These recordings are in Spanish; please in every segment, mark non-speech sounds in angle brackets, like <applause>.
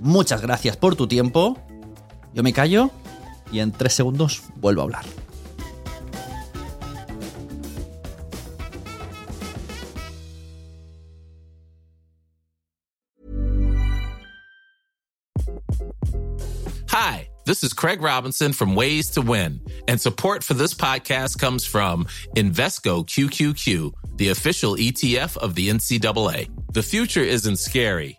Muchas gracias por tu tiempo. Yo me callo y en tres segundos vuelvo a hablar. Hi, this is Craig Robinson from Ways to Win, and support for this podcast comes from Invesco QQQ, the official ETF of the NCAA. The future isn't scary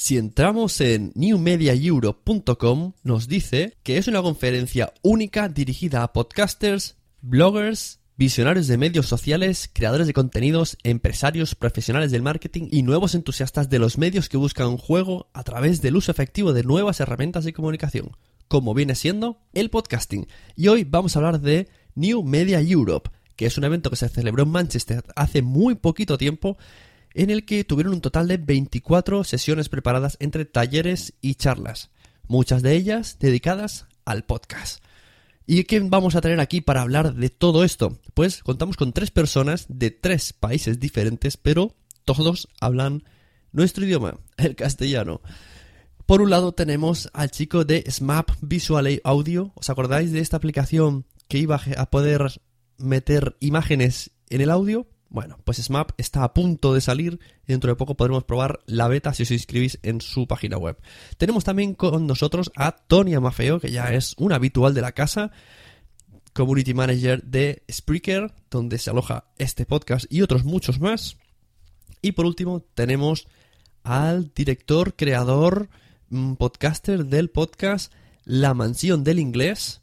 Si entramos en newmediaeuro.com, nos dice que es una conferencia única dirigida a podcasters, bloggers, visionarios de medios sociales, creadores de contenidos, empresarios, profesionales del marketing y nuevos entusiastas de los medios que buscan juego a través del uso efectivo de nuevas herramientas de comunicación, como viene siendo el podcasting. Y hoy vamos a hablar de New Media Europe, que es un evento que se celebró en Manchester hace muy poquito tiempo en el que tuvieron un total de 24 sesiones preparadas entre talleres y charlas, muchas de ellas dedicadas al podcast. ¿Y quién vamos a tener aquí para hablar de todo esto? Pues contamos con tres personas de tres países diferentes, pero todos hablan nuestro idioma, el castellano. Por un lado tenemos al chico de SMAP Visual Audio. ¿Os acordáis de esta aplicación que iba a poder meter imágenes en el audio? Bueno, pues SMAP está a punto de salir dentro de poco podremos probar la beta si os inscribís en su página web. Tenemos también con nosotros a Tony Amafeo, que ya es un habitual de la casa, Community Manager de Spreaker, donde se aloja este podcast y otros muchos más. Y por último tenemos al director, creador, mm, podcaster del podcast La Mansión del Inglés,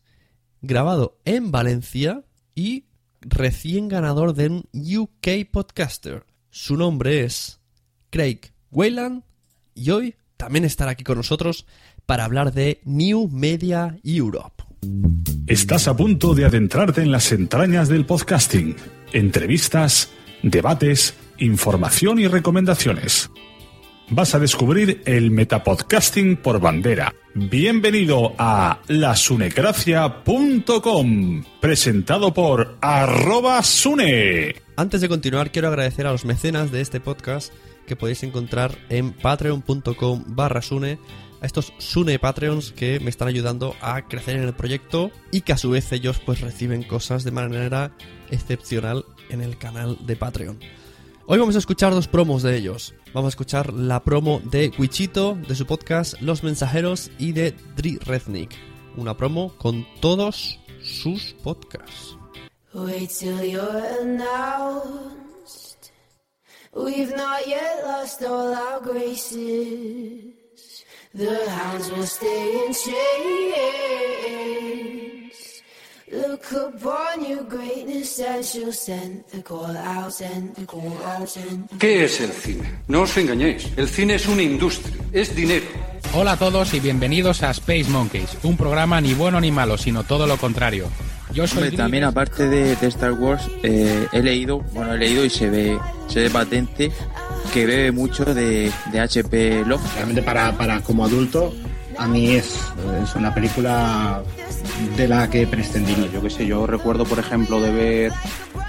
grabado en Valencia y recién ganador de un UK Podcaster. Su nombre es Craig Wayland y hoy también estará aquí con nosotros para hablar de New Media Europe. Estás a punto de adentrarte en las entrañas del podcasting. Entrevistas, debates, información y recomendaciones. Vas a descubrir el metapodcasting por bandera. Bienvenido a lasunecracia.com, presentado por arroba sune. Antes de continuar, quiero agradecer a los mecenas de este podcast que podéis encontrar en patreon.com barra sune a estos Sune Patreons que me están ayudando a crecer en el proyecto y que a su vez ellos pues reciben cosas de manera excepcional en el canal de Patreon. Hoy vamos a escuchar dos promos de ellos. Vamos a escuchar la promo de Wichito, de su podcast Los Mensajeros y de Dri Rednick. Una promo con todos sus podcasts. Look upon your greatness and she'll send the call out, send the call out, send ¿Qué es el cine? No os engañéis, el cine es una industria, es dinero. Hola a todos y bienvenidos a Space Monkeys, un programa ni bueno ni malo, sino todo lo contrario. Yo soy Hombre, también aparte de, de Star Wars, eh, he leído, bueno, he leído y se ve, se ve patente que bebe mucho de, de HP Lovecraft. realmente para, para como adulto a mí es, es una película de la que prescindiría. Yo qué sé, yo recuerdo, por ejemplo, de ver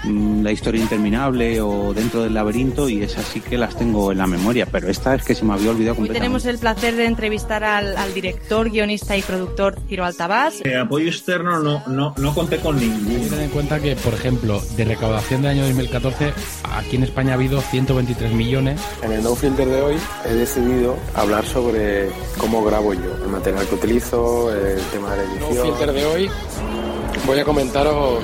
mm, La historia interminable o Dentro del laberinto y esas sí que las tengo en la memoria, pero esta es que se me había olvidado Hoy completamente. tenemos el placer de entrevistar al, al director, guionista y productor Ciro Altabás. De apoyo externo no, no, no conté con ninguno. Ten en cuenta que, por ejemplo, de recaudación del año 2014, aquí en España ha habido 123 millones. En el No Filter de hoy he decidido hablar sobre cómo grabo yo, el material que utilizo, el tema de la edición. No Filter de hoy voy a comentaros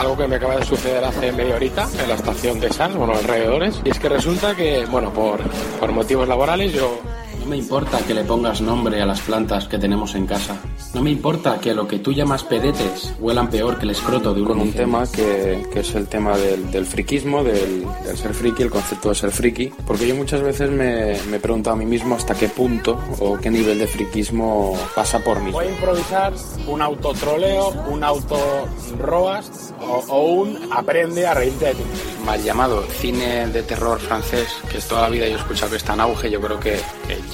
algo que me acaba de suceder hace media horita en la estación de Sars, bueno, alrededores. Y es que resulta que, bueno, por, por motivos laborales yo... No me importa que le pongas nombre a las plantas que tenemos en casa. No me importa que lo que tú llamas pedetes huelan peor que el escroto de un Con un tema que, que es el tema del, del friquismo, del, del ser friki, el concepto de ser friki. Porque yo muchas veces me, me he preguntado a mí mismo hasta qué punto o qué nivel de friquismo pasa por mí. Voy a improvisar un autotroleo, un auto-roast o, o un aprende a reírte de ti. Mal llamado cine de terror francés, que es toda la vida yo he escuchado que está en auge, yo creo que, que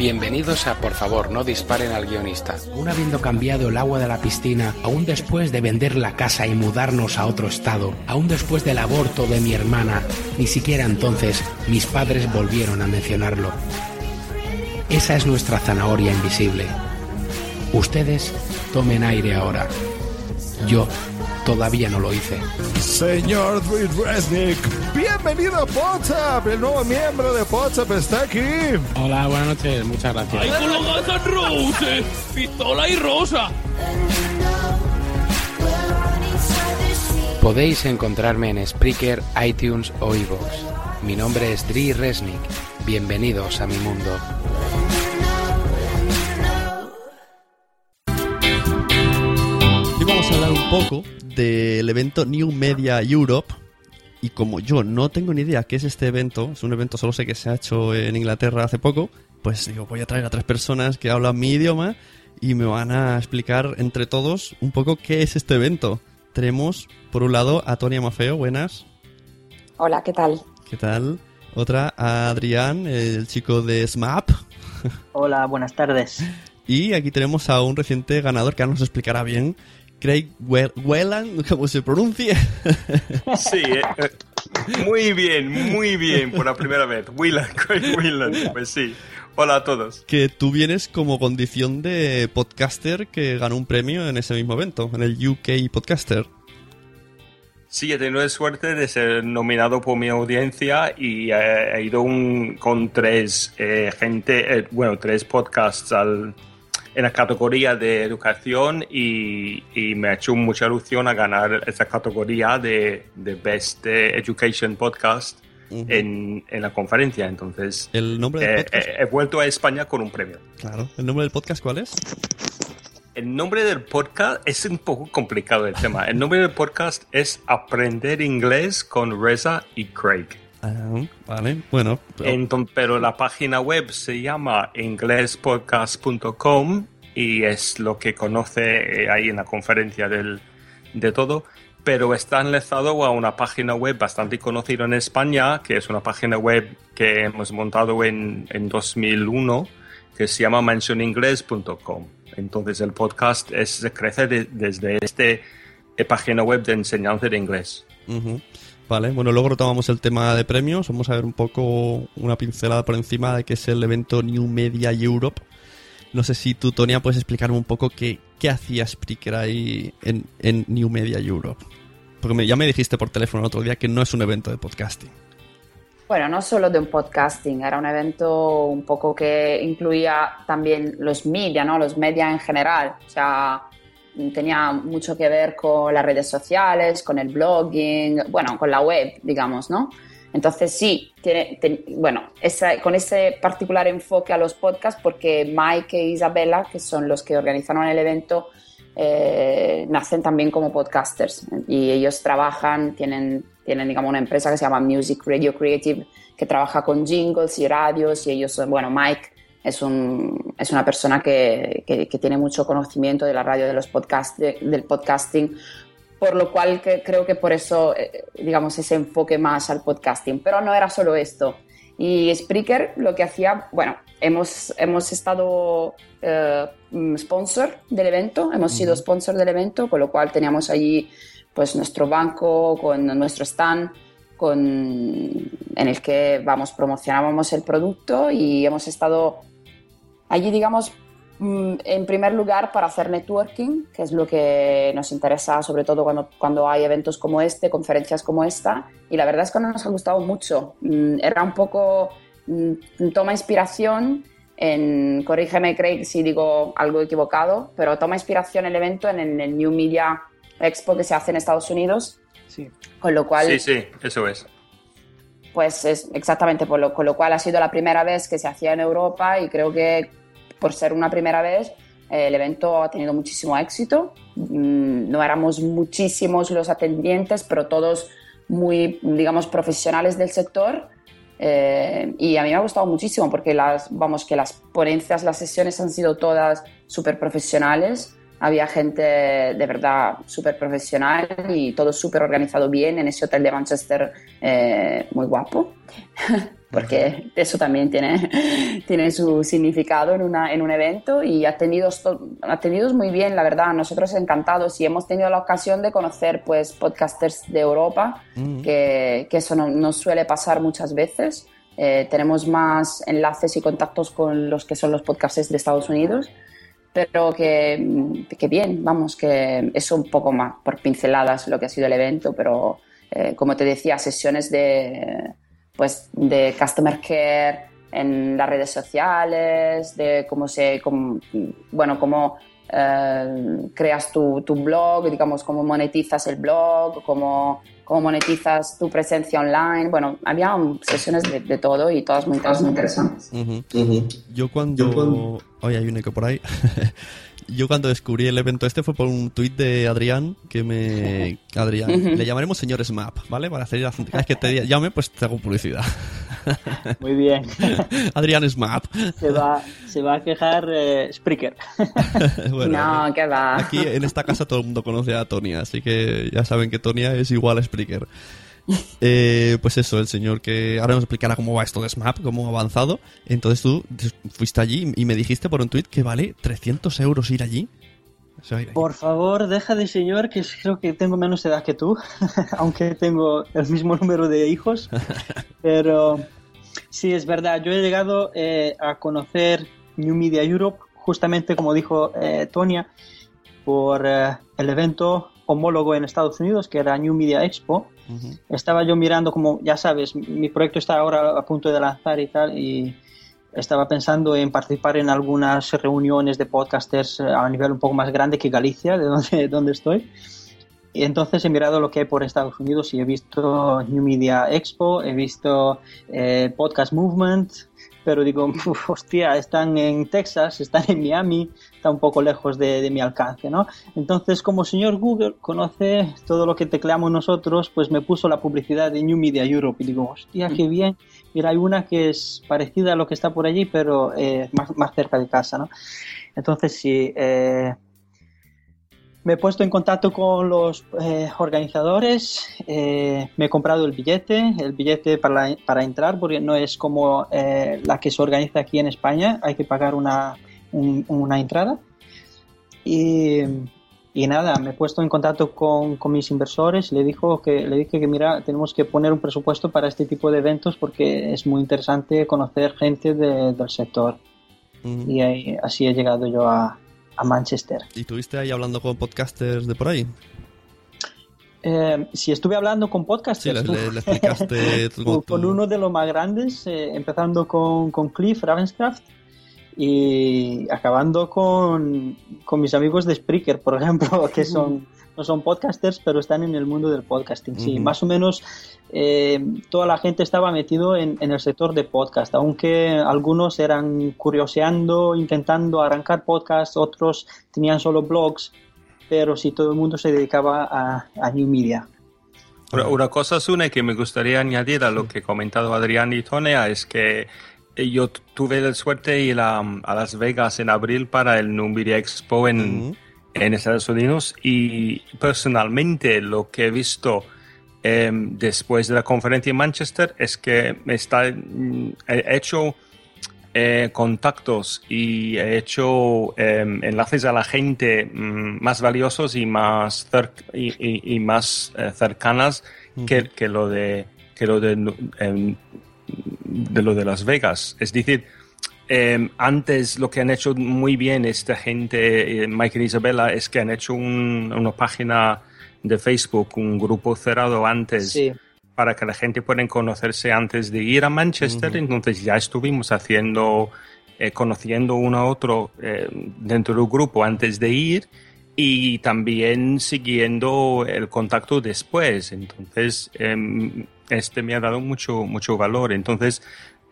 Bienvenidos a Por favor, no disparen al guionista. Aún habiendo cambiado el agua de la piscina, aún después de vender la casa y mudarnos a otro estado, aún después del aborto de mi hermana, ni siquiera entonces mis padres volvieron a mencionarlo. Esa es nuestra zanahoria invisible. Ustedes tomen aire ahora. Yo todavía no lo hice. Señor Dwayne Resnick, bienvenido a WhatsApp. El nuevo miembro de WhatsApp está aquí. Hola, buenas noches, muchas gracias. ¡Ay, con los Guns N' Roses! ¡Pistola y rosa! Podéis encontrarme en Spreaker, iTunes o iVoox. Mi nombre es Dri Resnick. Bienvenidos a mi mundo. Poco del evento New Media Europe. Y como yo no tengo ni idea qué es este evento, es un evento solo sé que se ha hecho en Inglaterra hace poco, pues digo, voy a traer a tres personas que hablan mi idioma y me van a explicar entre todos un poco qué es este evento. Tenemos, por un lado, a Tonia Mafeo, buenas. Hola, ¿qué tal? ¿Qué tal? Otra, a Adrián, el chico de SMAP. Hola, buenas tardes. <laughs> Y aquí tenemos a un reciente ganador que ahora nos explicará bien, Craig Whelan, ¿cómo se pronuncia? <laughs> Sí, eh, eh, muy bien, muy bien, por la primera vez. Whelan, <laughs> Craig Whelan, pues sí. Hola a todos. que tú vienes como condición de podcaster que ganó un premio en ese mismo evento, en el UK Podcaster. Sí, he tenido la suerte de ser nominado por mi audiencia y eh, he ido un- con tres eh, gente, eh, bueno, tres podcasts al- en la categoría de educación y, y me ha hecho mucha ilusión a ganar esa categoría de, de Best Education Podcast en, en la conferencia. Entonces, ¿El nombre del eh, podcast? eh, he vuelto a España con un premio. Claro. ¿El nombre del podcast cuál es? El nombre del podcast es un poco complicado el tema. El nombre del podcast es Aprender Inglés con Reza y Craig. Ah, vale, bueno. pero- la página web se llama inglespodcast.com y es lo que conoce eh, ahí en la conferencia del, de todo. Pero está enlazado a una página web bastante conocida en España, que es una página web que hemos montado en, en 2001, que se llama mentioningles.com. Entonces el podcast es, crece de- desde este eh, página web de enseñanza de inglés. Ujú. Vale, bueno, luego retomamos el tema de premios. Vamos a ver un poco una pincelada por encima de qué es el evento New Media Europe. No sé si tú, Tonia, puedes explicarme un poco qué, qué hacía Spreaker ahí en, en New Media Europe. Porque ya me dijiste por teléfono el otro día que no es un evento de podcasting. Bueno, no solo de un podcasting, era un evento un poco que incluía también los media, ¿no? Los media en general. Tenía mucho que ver con las redes sociales, con el blogging, bueno, con la web, digamos, ¿no? Entonces sí, tiene, ten- bueno, con ese particular enfoque a los podcasts, porque Mike e Isabella, que son los que organizaron el evento, eh, nacen también como podcasters y ellos trabajan, tienen, tienen digamos una empresa que se llama Music Radio Creative que trabaja con jingles y radios y ellos, bueno, Mike es, un, es una persona que, que- que tiene mucho conocimiento de la radio, de los podcast, de- del podcasting, por lo cual que, creo que por eso, eh, digamos, ese enfoque más al podcasting. Pero no era solo esto. Y Spreaker lo que hacía, bueno, hemos, hemos estado eh, mm, sponsor del evento, hemos sido sponsor del evento, con lo cual teníamos allí pues nuestro banco con nuestro stand con, en el que vamos promocionábamos el producto y hemos estado allí digamos mm, en primer lugar para hacer networking que es lo que nos interesa sobre todo cuando, cuando hay eventos como este conferencias como esta y la verdad es que nos ha gustado mucho Mm, era un poco mm, toma inspiración en, corrígeme Craig si digo algo equivocado, pero toma inspiración el evento en, el- el New Media Expo que se hace en Estados Unidos. Con lo cual, Sí, sí, eso es. pues es exactamente por lo, con lo cual ha sido la primera vez que se hacía en Europa y creo que por ser una primera vez eh, el evento ha tenido muchísimo éxito. Mm, No éramos muchísimos los atendientes, pero todos muy, digamos, profesionales del sector. Eh, y a mí me ha gustado muchísimo porque las, vamos, que las ponencias, las sesiones han sido todas súper profesionales. Había gente de verdad súper profesional y todo súper organizado bien en ese hotel de Manchester eh, muy guapo. <laughs> porque eso también tiene, <laughs> tiene su significado en, una, en un evento y atendidos, atendidos muy bien, la verdad, nosotros encantados y hemos tenido la ocasión de conocer pues podcasters de Europa, Mm. que, que eso no, no suele pasar muchas veces. Eh, tenemos más enlaces y contactos con los que son los podcasters de Estados Unidos, pero que, que bien, vamos, que eso un poco más por pinceladas lo que ha sido el evento, pero eh, como te decía, sesiones de, pues, de customer care en las redes sociales, de cómo se, cómo- bueno, cómo eh, creas tu, tu blog, digamos, cómo monetizas el blog, cómo, cómo monetizas tu presencia online. Bueno, había um, sesiones de, de todo y todas muy, todas muy interesantes. Ujú. Yo cuando... Oye, hay un eco por ahí. <laughs> Yo cuando descubrí el evento este fue por un tuit de Adrián que me... Adrián, le llamaremos señor Smap, ¿vale? Para hacer... Cada vez que te llame, pues te hago publicidad. <laughs> Muy bien. <laughs> Adrián Smap. Se va, se va a quejar eh, Spreaker. <laughs> Bueno, no, que va. Aquí en esta casa todo el mundo conoce a Tonia, así que ya saben que Tonia es igual a Spreaker. Eh, pues eso, el señor que ahora nos explicará cómo va esto de SMAP, cómo ha avanzado. Entonces tú fuiste allí y me dijiste por un tuit que vale 300 euros ir allí. O sea, ir allí. Por favor, deja de señor, que creo que tengo menos edad que tú, <laughs> aunque tengo el mismo número de hijos. <laughs> Pero sí, es verdad, yo he llegado eh, a conocer New Media Europe, justamente como dijo eh, Tonia, por el evento homólogo en Estados Unidos, que era New Media Expo. Estaba yo mirando, como ya sabes, mi proyecto está ahora a punto de lanzar y tal, y estaba pensando en participar en algunas reuniones de podcasters eh, a nivel un poco más grande que Galicia, de donde, <laughs> donde estoy. Y entonces he mirado lo que hay por Estados Unidos y he visto New Media Expo, he visto eh, Podcast Movement, pero digo, "Uf, <laughs> hostia, están en Texas, están en Miami, está un poco lejos de, de mi alcance, ¿no? Entonces, como señor Google conoce todo lo que tecleamos nosotros, pues me puso la publicidad de New Media Europe y digo, hostia, qué bien. Mira, hay una que es parecida a lo que está por allí, pero eh, más, más cerca de casa, ¿no? Entonces, sí, eh, me he puesto en contacto con los eh, organizadores, eh, me he comprado el billete, el billete para, para entrar, porque no es como eh, la que se organiza aquí en España, hay que pagar una, un- una entrada. Y, y nada, me he puesto en contacto con, con mis inversores, le, dijo que, le dije que mira, tenemos que poner un presupuesto para este tipo de eventos porque es muy interesante conocer gente de- del sector. Ujú. Y ahí- así he llegado yo a, a Manchester. ¿Y estuviste ahí hablando con podcasters de por ahí? Eh, si estuve hablando con podcasters, Sí, le- le- <laughs> explicaste con, con uno de los más grandes, eh, empezando con, con Cliff Ravenscraft y acabando con, con mis amigos de Spreaker, por ejemplo, <laughs> que son no son podcasters, pero están en el mundo del podcasting. Sí, más o menos eh, toda la gente estaba metido en, en el sector de podcast, aunque algunos eran curioseando, intentando arrancar podcasts, otros tenían solo blogs, pero sí todo el mundo se dedicaba a, a New Media. Una, una cosa, Sune, que me gustaría añadir a lo que ha comentado Adrián y Tonea es que yo tu- tuve la suerte de ir a, a Las Vegas en abril para el Numidia Expo en, en Estados Unidos y personalmente lo que he visto eh, después de la conferencia en Manchester es que me está, mm, he hecho eh, contactos y he hecho eh, enlaces a la gente mm, más valiosos y más y, y- y más eh, cercanas que, que lo de que lo de, em, de lo de Las Vegas. Es decir, eh, antes lo que han hecho muy bien esta gente, eh, Mike y Isabella, es que han hecho un- una página de Facebook, un grupo cerrado antes Sí. para que la gente pueda conocerse antes de ir a Manchester. Entonces ya estuvimos haciendo, eh, conociendo uno a otro eh, dentro del grupo antes de ir y también siguiendo el contacto después. Entonces, em, este me ha dado mucho, mucho valor. Entonces,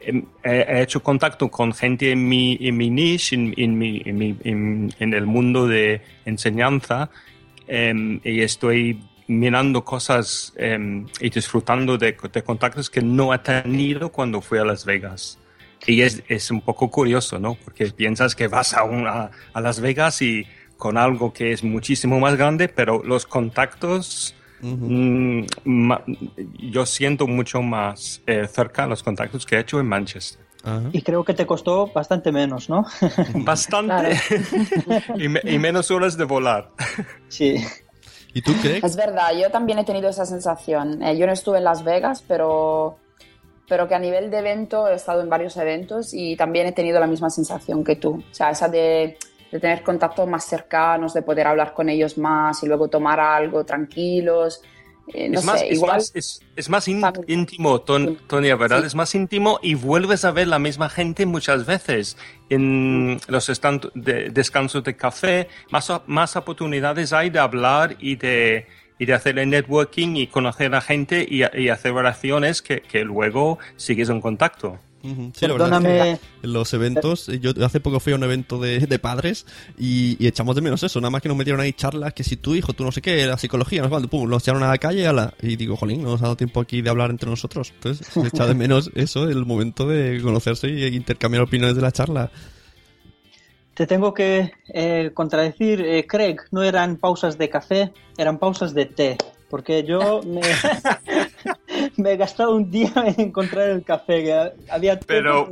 em, he, he hecho contacto con gente en mi, en mi niche, en, en mi- en mi- en- en el mundo de enseñanza, em, y estoy mirando cosas em, y disfrutando de, de contactos que no he tenido cuando fui a Las Vegas. Y es, es un poco curioso, ¿no? Porque piensas que vas a, una, a Las Vegas y con algo que es muchísimo más grande, pero los contactos, mm, ma- yo siento mucho más eh, cerca los contactos que he hecho en Manchester. Y creo que te costó bastante menos, ¿no? <laughs> Bastante. <laughs> y, me- y menos horas de volar. <laughs> Sí. ¿Y tú crees? Es verdad, yo también he tenido esa sensación. Eh, yo no estuve en Las Vegas, pero, pero que a nivel de evento he estado en varios eventos y también he tenido la misma sensación que tú. O sea, esa de, de tener contactos más cercanos, de poder hablar con ellos más y luego tomar algo tranquilos. Eh, no es, más, es más- es- es más ín- íntimo, Ton- Tonia, ¿verdad? Es más íntimo y vuelves a ver la misma gente muchas veces. En los estan- de- descansos de café, más, más oportunidades hay de hablar y de, y de hacer el networking y conocer a gente y, y hacer oraciones que, que luego sigues en contacto. Sí, la verdad es que en los eventos, yo hace poco fui a un evento de, de padres y, y echamos de menos eso, nada más que nos metieron ahí charlas que si tu hijo, tú no sé qué, la psicología, no sé cuánto, pum, nos echaron a la calle ala, y digo, jolín, no nos ha dado tiempo aquí de hablar entre nosotros. Entonces, se echa de <laughs> menos eso, el momento de conocerse y intercambiar opiniones de la charla. Te tengo que eh, contradecir, eh, Craig, no eran pausas de café, eran pausas de té, porque yo me, <laughs> me he gastado un día en encontrar el café, que había Pero,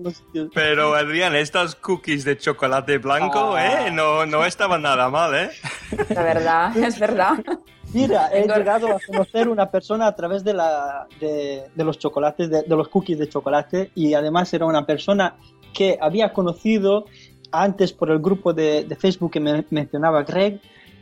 pero Adrián, estas cookies de chocolate blanco, Ah. ¿eh? No, no estaban nada mal, ¿eh? La verdad, es verdad. Mira, he llegado a conocer una persona a través de, la, de, de los chocolates, de, de los cookies de chocolate, y además era una persona que había conocido antes por el grupo de, de Facebook que me mencionaba Greg.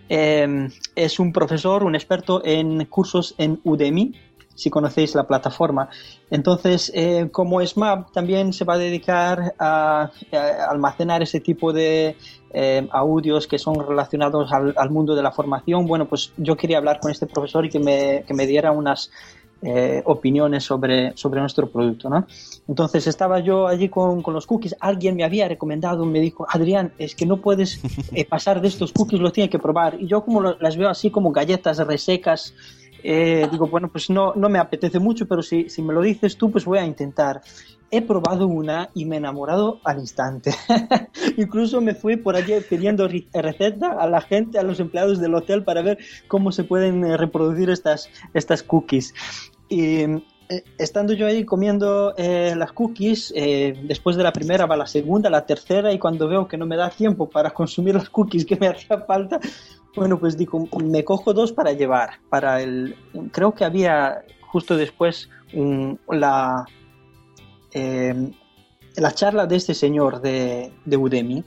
Eh, es un profesor, un experto en cursos en Udemy, si conocéis la plataforma. Entonces, eh, como SMAP también se va a dedicar a, a almacenar ese tipo de eh, audios que son relacionados al, mundo de la formación, bueno, pues yo quería hablar con este profesor y que me, que me diera unas eh, opiniones sobre, sobre nuestro producto, ¿no? Entonces estaba yo allí con, con los cookies, alguien me había recomendado, me dijo, Adrián, es que no puedes eh, pasar de estos cookies, los tienes que probar. Y yo como lo- las veo así como galletas resecas, eh, digo, bueno, pues no, no me apetece mucho, pero si, si me lo dices tú, pues voy a intentar. He probado una y me he enamorado al instante. <laughs> Incluso me fui por allí pidiendo receta a la gente, a los empleados del hotel para ver cómo se pueden eh, reproducir estas, estas cookies. Y eh, estando yo ahí comiendo eh, las cookies, eh, después de la primera va la segunda, la tercera, y cuando veo que no me da tiempo para consumir las cookies que me hacía falta, bueno, pues digo, me cojo dos para llevar. Para el, creo que había justo después la, eh, la charla de este señor de, de Udemy.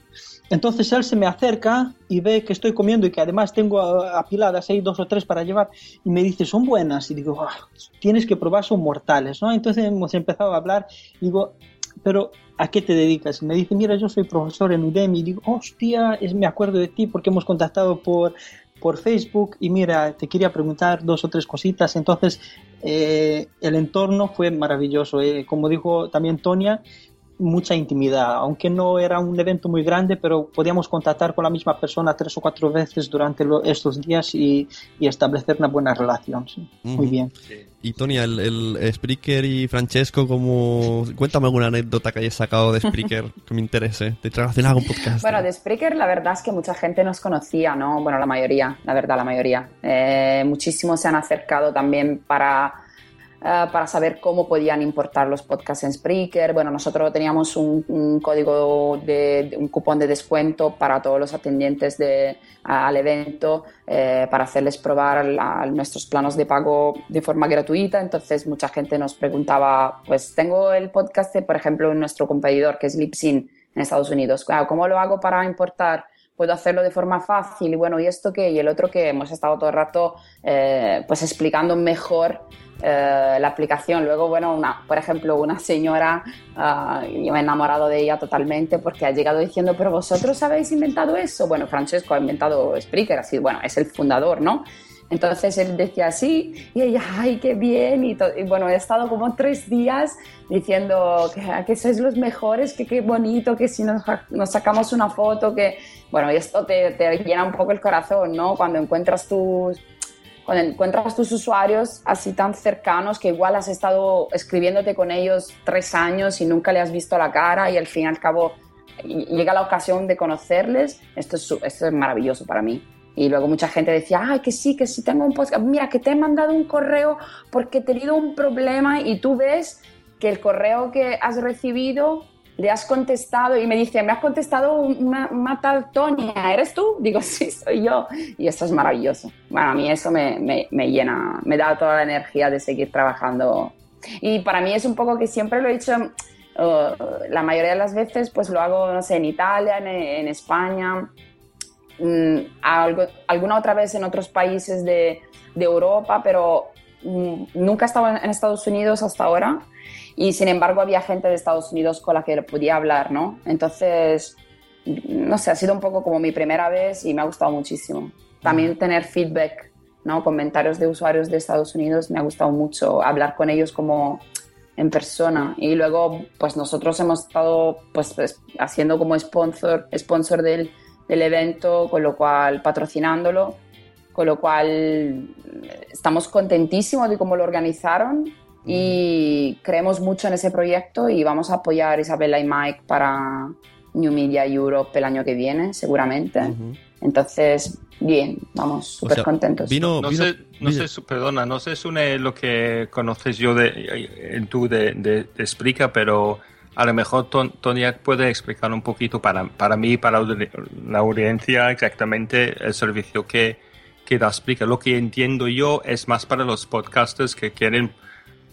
Entonces él se me acerca y ve que estoy comiendo y que además tengo apiladas ahí dos o tres para llevar y me dice, son buenas. Y digo, "Ah, tienes que probar, son mortales, ¿no? Entonces hemos empezado a hablar y digo, pero ¿a qué te dedicas? Me dice, mira, yo soy profesor en Udemy. Y digo, hostia, es, me acuerdo de ti porque hemos contactado por, por Facebook y mira, te quería preguntar dos o tres cositas. Entonces, eh, el entorno fue maravilloso. eh. Como dijo también Tonia, mucha intimidad, aunque no era un evento muy grande, pero podíamos contactar con la misma persona tres o cuatro veces durante lo- estos días y, y establecer una buena relación. sí. Muy Ujú. bien. Y Tony, el, el Spreaker y Francesco, como... cuéntame alguna anécdota que hayas sacado de Spreaker <laughs> que me interese, de relacionada con podcast. Bueno, de Spreaker la verdad es que mucha gente nos conocía, ¿no? Bueno, la mayoría, la verdad, la mayoría. Eh, muchísimos se han acercado también para, eh, para saber cómo podían importar los podcasts en Spreaker. Bueno, nosotros teníamos un, código de, un cupón de descuento para todos los atendientes al evento eh, para hacerles probar nuestros planos de pago de forma gratuita. Entonces, mucha gente nos preguntaba, pues tengo el podcast, por ejemplo, nuestro competidor que es Lipsin en Estados Unidos. Claro, ¿Cómo lo hago para importar? Puedo hacerlo de forma fácil y bueno, ¿y esto qué? Y el otro que hemos estado todo el rato eh, pues explicando mejor eh, la aplicación. Luego, bueno, una, por ejemplo, una señora, ah, yo me he enamorado de ella totalmente porque ha llegado diciendo, pero vosotros habéis inventado eso. Bueno, Francesco ha inventado Spreaker, así, bueno, es el fundador, ¿no? Entonces él decía así y ella, ay, qué bien. Y, bueno, he estado como tres días diciendo que, que sois los mejores, que qué bonito, que si nos, nos sacamos una foto, que bueno, y esto te, llena un poco el corazón, ¿no? Cuando encuentras tus, cuando encuentras tus usuarios así tan cercanos que igual has estado escribiéndote con ellos tres años y nunca le has visto la cara y al fin y al cabo llega la ocasión de conocerles, esto es, esto es maravilloso para mí. Y luego mucha gente decía, ay, que sí, que sí tengo un podcast, mira, que te he mandado un correo porque he tenido un problema y tú ves que el correo que has recibido le has contestado y me dice, me has contestado una, una tal Tonia, ¿eres tú? Digo, <laughs> sí, soy yo. Y esto es maravilloso. Bueno, a mí eso me, me, me llena, me da toda la energía de seguir trabajando. Y para mí es un poco que siempre lo he hecho, eh, la mayoría de las veces pues lo hago, no sé, en Italia, en, en España, mm, algo- alguna otra vez en otros países de, de Europa, pero mm, nunca he estado en, en Estados Unidos hasta ahora y sin embargo había gente de Estados Unidos con la que podía hablar, ¿no? Entonces, no sé, ha sido un poco como mi primera vez y me ha gustado muchísimo. También tener feedback, ¿no? Comentarios de usuarios de Estados Unidos me ha gustado mucho, hablar con ellos como en persona y luego pues nosotros hemos estado pues, pues, haciendo como sponsor, sponsor del, del evento, con lo cual patrocinándolo, con lo cual estamos contentísimos de cómo lo organizaron y creemos mucho en ese proyecto y vamos a apoyar a Isabela y Mike para New Media Europe el año que viene, seguramente. Entonces, bien, vamos súper sea, contentos. no sé, no sé, su- perdona, no sé Sune, lo que conoces yo de, en tú de, de, pero a lo mejor Ton- Tonya puede explicar un poquito para, para mí, para la audiencia, exactamente el servicio que, que da Spreaker. Lo que entiendo yo es más para los podcasters que quieren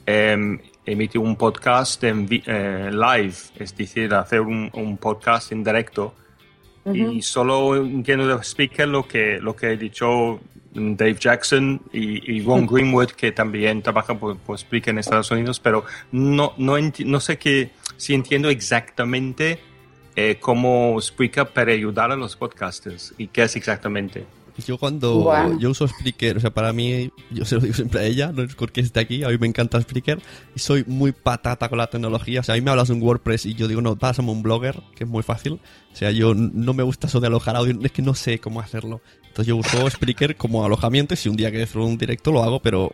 em, emitir un podcast en eh, live, es decir, hacer un, un podcast en directo. Y solo entiendo de Speaker lo que, lo que he dicho Dave Jackson y, y Ron Greenwood, que también trabaja por, por Spreaker en Estados Unidos, pero no, no, no sé que, si entiendo exactamente eh, cómo Spreaker para ayudar a los podcasters y qué es exactamente. Yo cuando Bueno. yo uso Spreaker, o sea, para mí, yo se lo digo siempre a ella, no es porque esté aquí, a mí me encanta Spreaker y soy muy patata con la tecnología. O sea, a mí me hablas de un WordPress y yo digo, no, pásame un blogger, que es muy fácil. O sea, yo no me gusta eso de alojar audio, es que no sé cómo hacerlo. Entonces yo uso Spreaker como alojamiento y si un día quiero hacer un directo lo hago, pero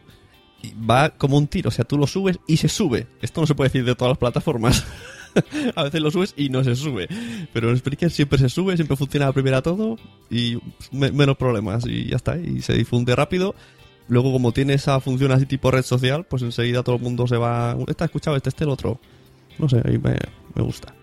va como un tiro. O sea, tú lo subes y se sube. Esto no se puede decir de todas las plataformas. <laughs> a veces lo subes y no se sube. Pero en Spreaker siempre se sube, siempre funciona a primera todo y me- menos problemas y ya está. Y se difunde rápido. Luego, como tiene esa función así tipo red social, pues enseguida todo el mundo se va. Este ha escuchado, este, este, el otro. No sé, ahí me, me gusta.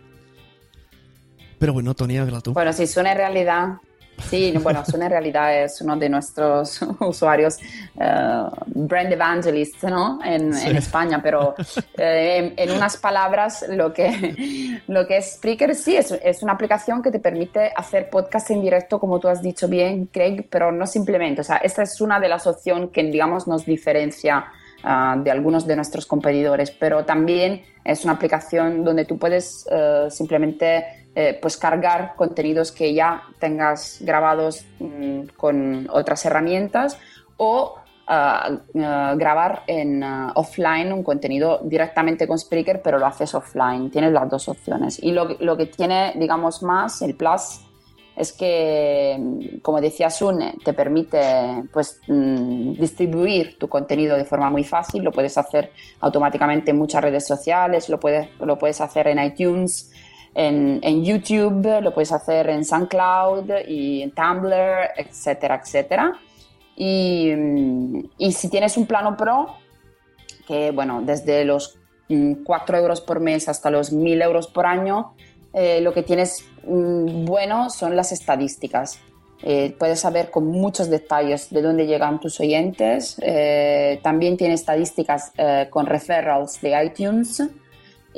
Pero bueno, Tony, habla tú. Bueno, si suena en realidad, Sí, bueno, Sun en realidad es uno de nuestros <laughs> usuarios eh, brand evangelists ¿no? en, Sí. en España, pero eh, en, en unas palabras lo que, lo que es Spreaker sí es, es una aplicación que te permite hacer podcast en directo, como tú has dicho bien, Craig, pero no simplemente, o sea, esta es una de las opciones que, digamos, nos diferencia ah, de algunos de nuestros competidores, pero también es una aplicación donde tú puedes eh, simplemente eh, pues cargar contenidos que ya tengas grabados mm, con otras herramientas o ah, ah, grabar en ah, offline un contenido directamente con Spreaker, pero lo haces offline. Tienes las dos opciones. Y lo, lo que tiene, digamos, más, el plus, es que, mm, como decía Sun, te permite pues, mm, distribuir tu contenido de forma muy fácil. Lo puedes hacer automáticamente en muchas redes sociales, lo puedes, lo puedes hacer en iTunes, en, en YouTube, lo puedes hacer en SoundCloud y en Tumblr, etcétera, etcétera. Y, mm, y si tienes un plano pro, que bueno, desde los mm, 4 euros por mes hasta los 1000 euros por año, eh, lo que tienes mm, bueno son las estadísticas. Eh, puedes saber con muchos detalles de dónde llegan tus oyentes. Eh, también tiene estadísticas eh, con referrals de iTunes.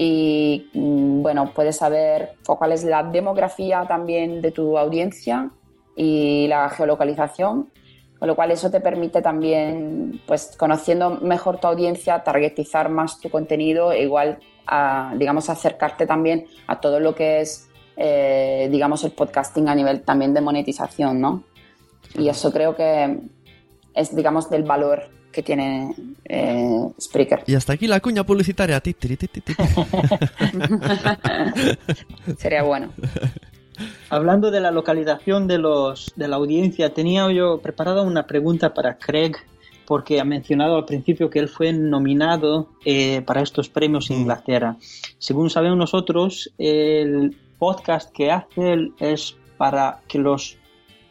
Y mm, bueno, puedes saber cuál es la demografía también de tu audiencia y la geolocalización. Con lo cual eso te permite también, pues conociendo mejor tu audiencia, targetizar más tu contenido e igual, a, digamos, acercarte también a todo lo que es, eh, digamos, el podcasting a nivel también de monetización, ¿no? Y eso creo que es, digamos, del valor que tiene eh, Spreaker. Y hasta aquí la cuña publicitaria. <laughs> Sería bueno. Hablando de la localización de, los, de la audiencia, tenía yo preparada una pregunta para Craig, porque ha mencionado al principio que él fue nominado eh, para estos premios en Inglaterra. Según sabemos nosotros, el podcast que hace él es para que los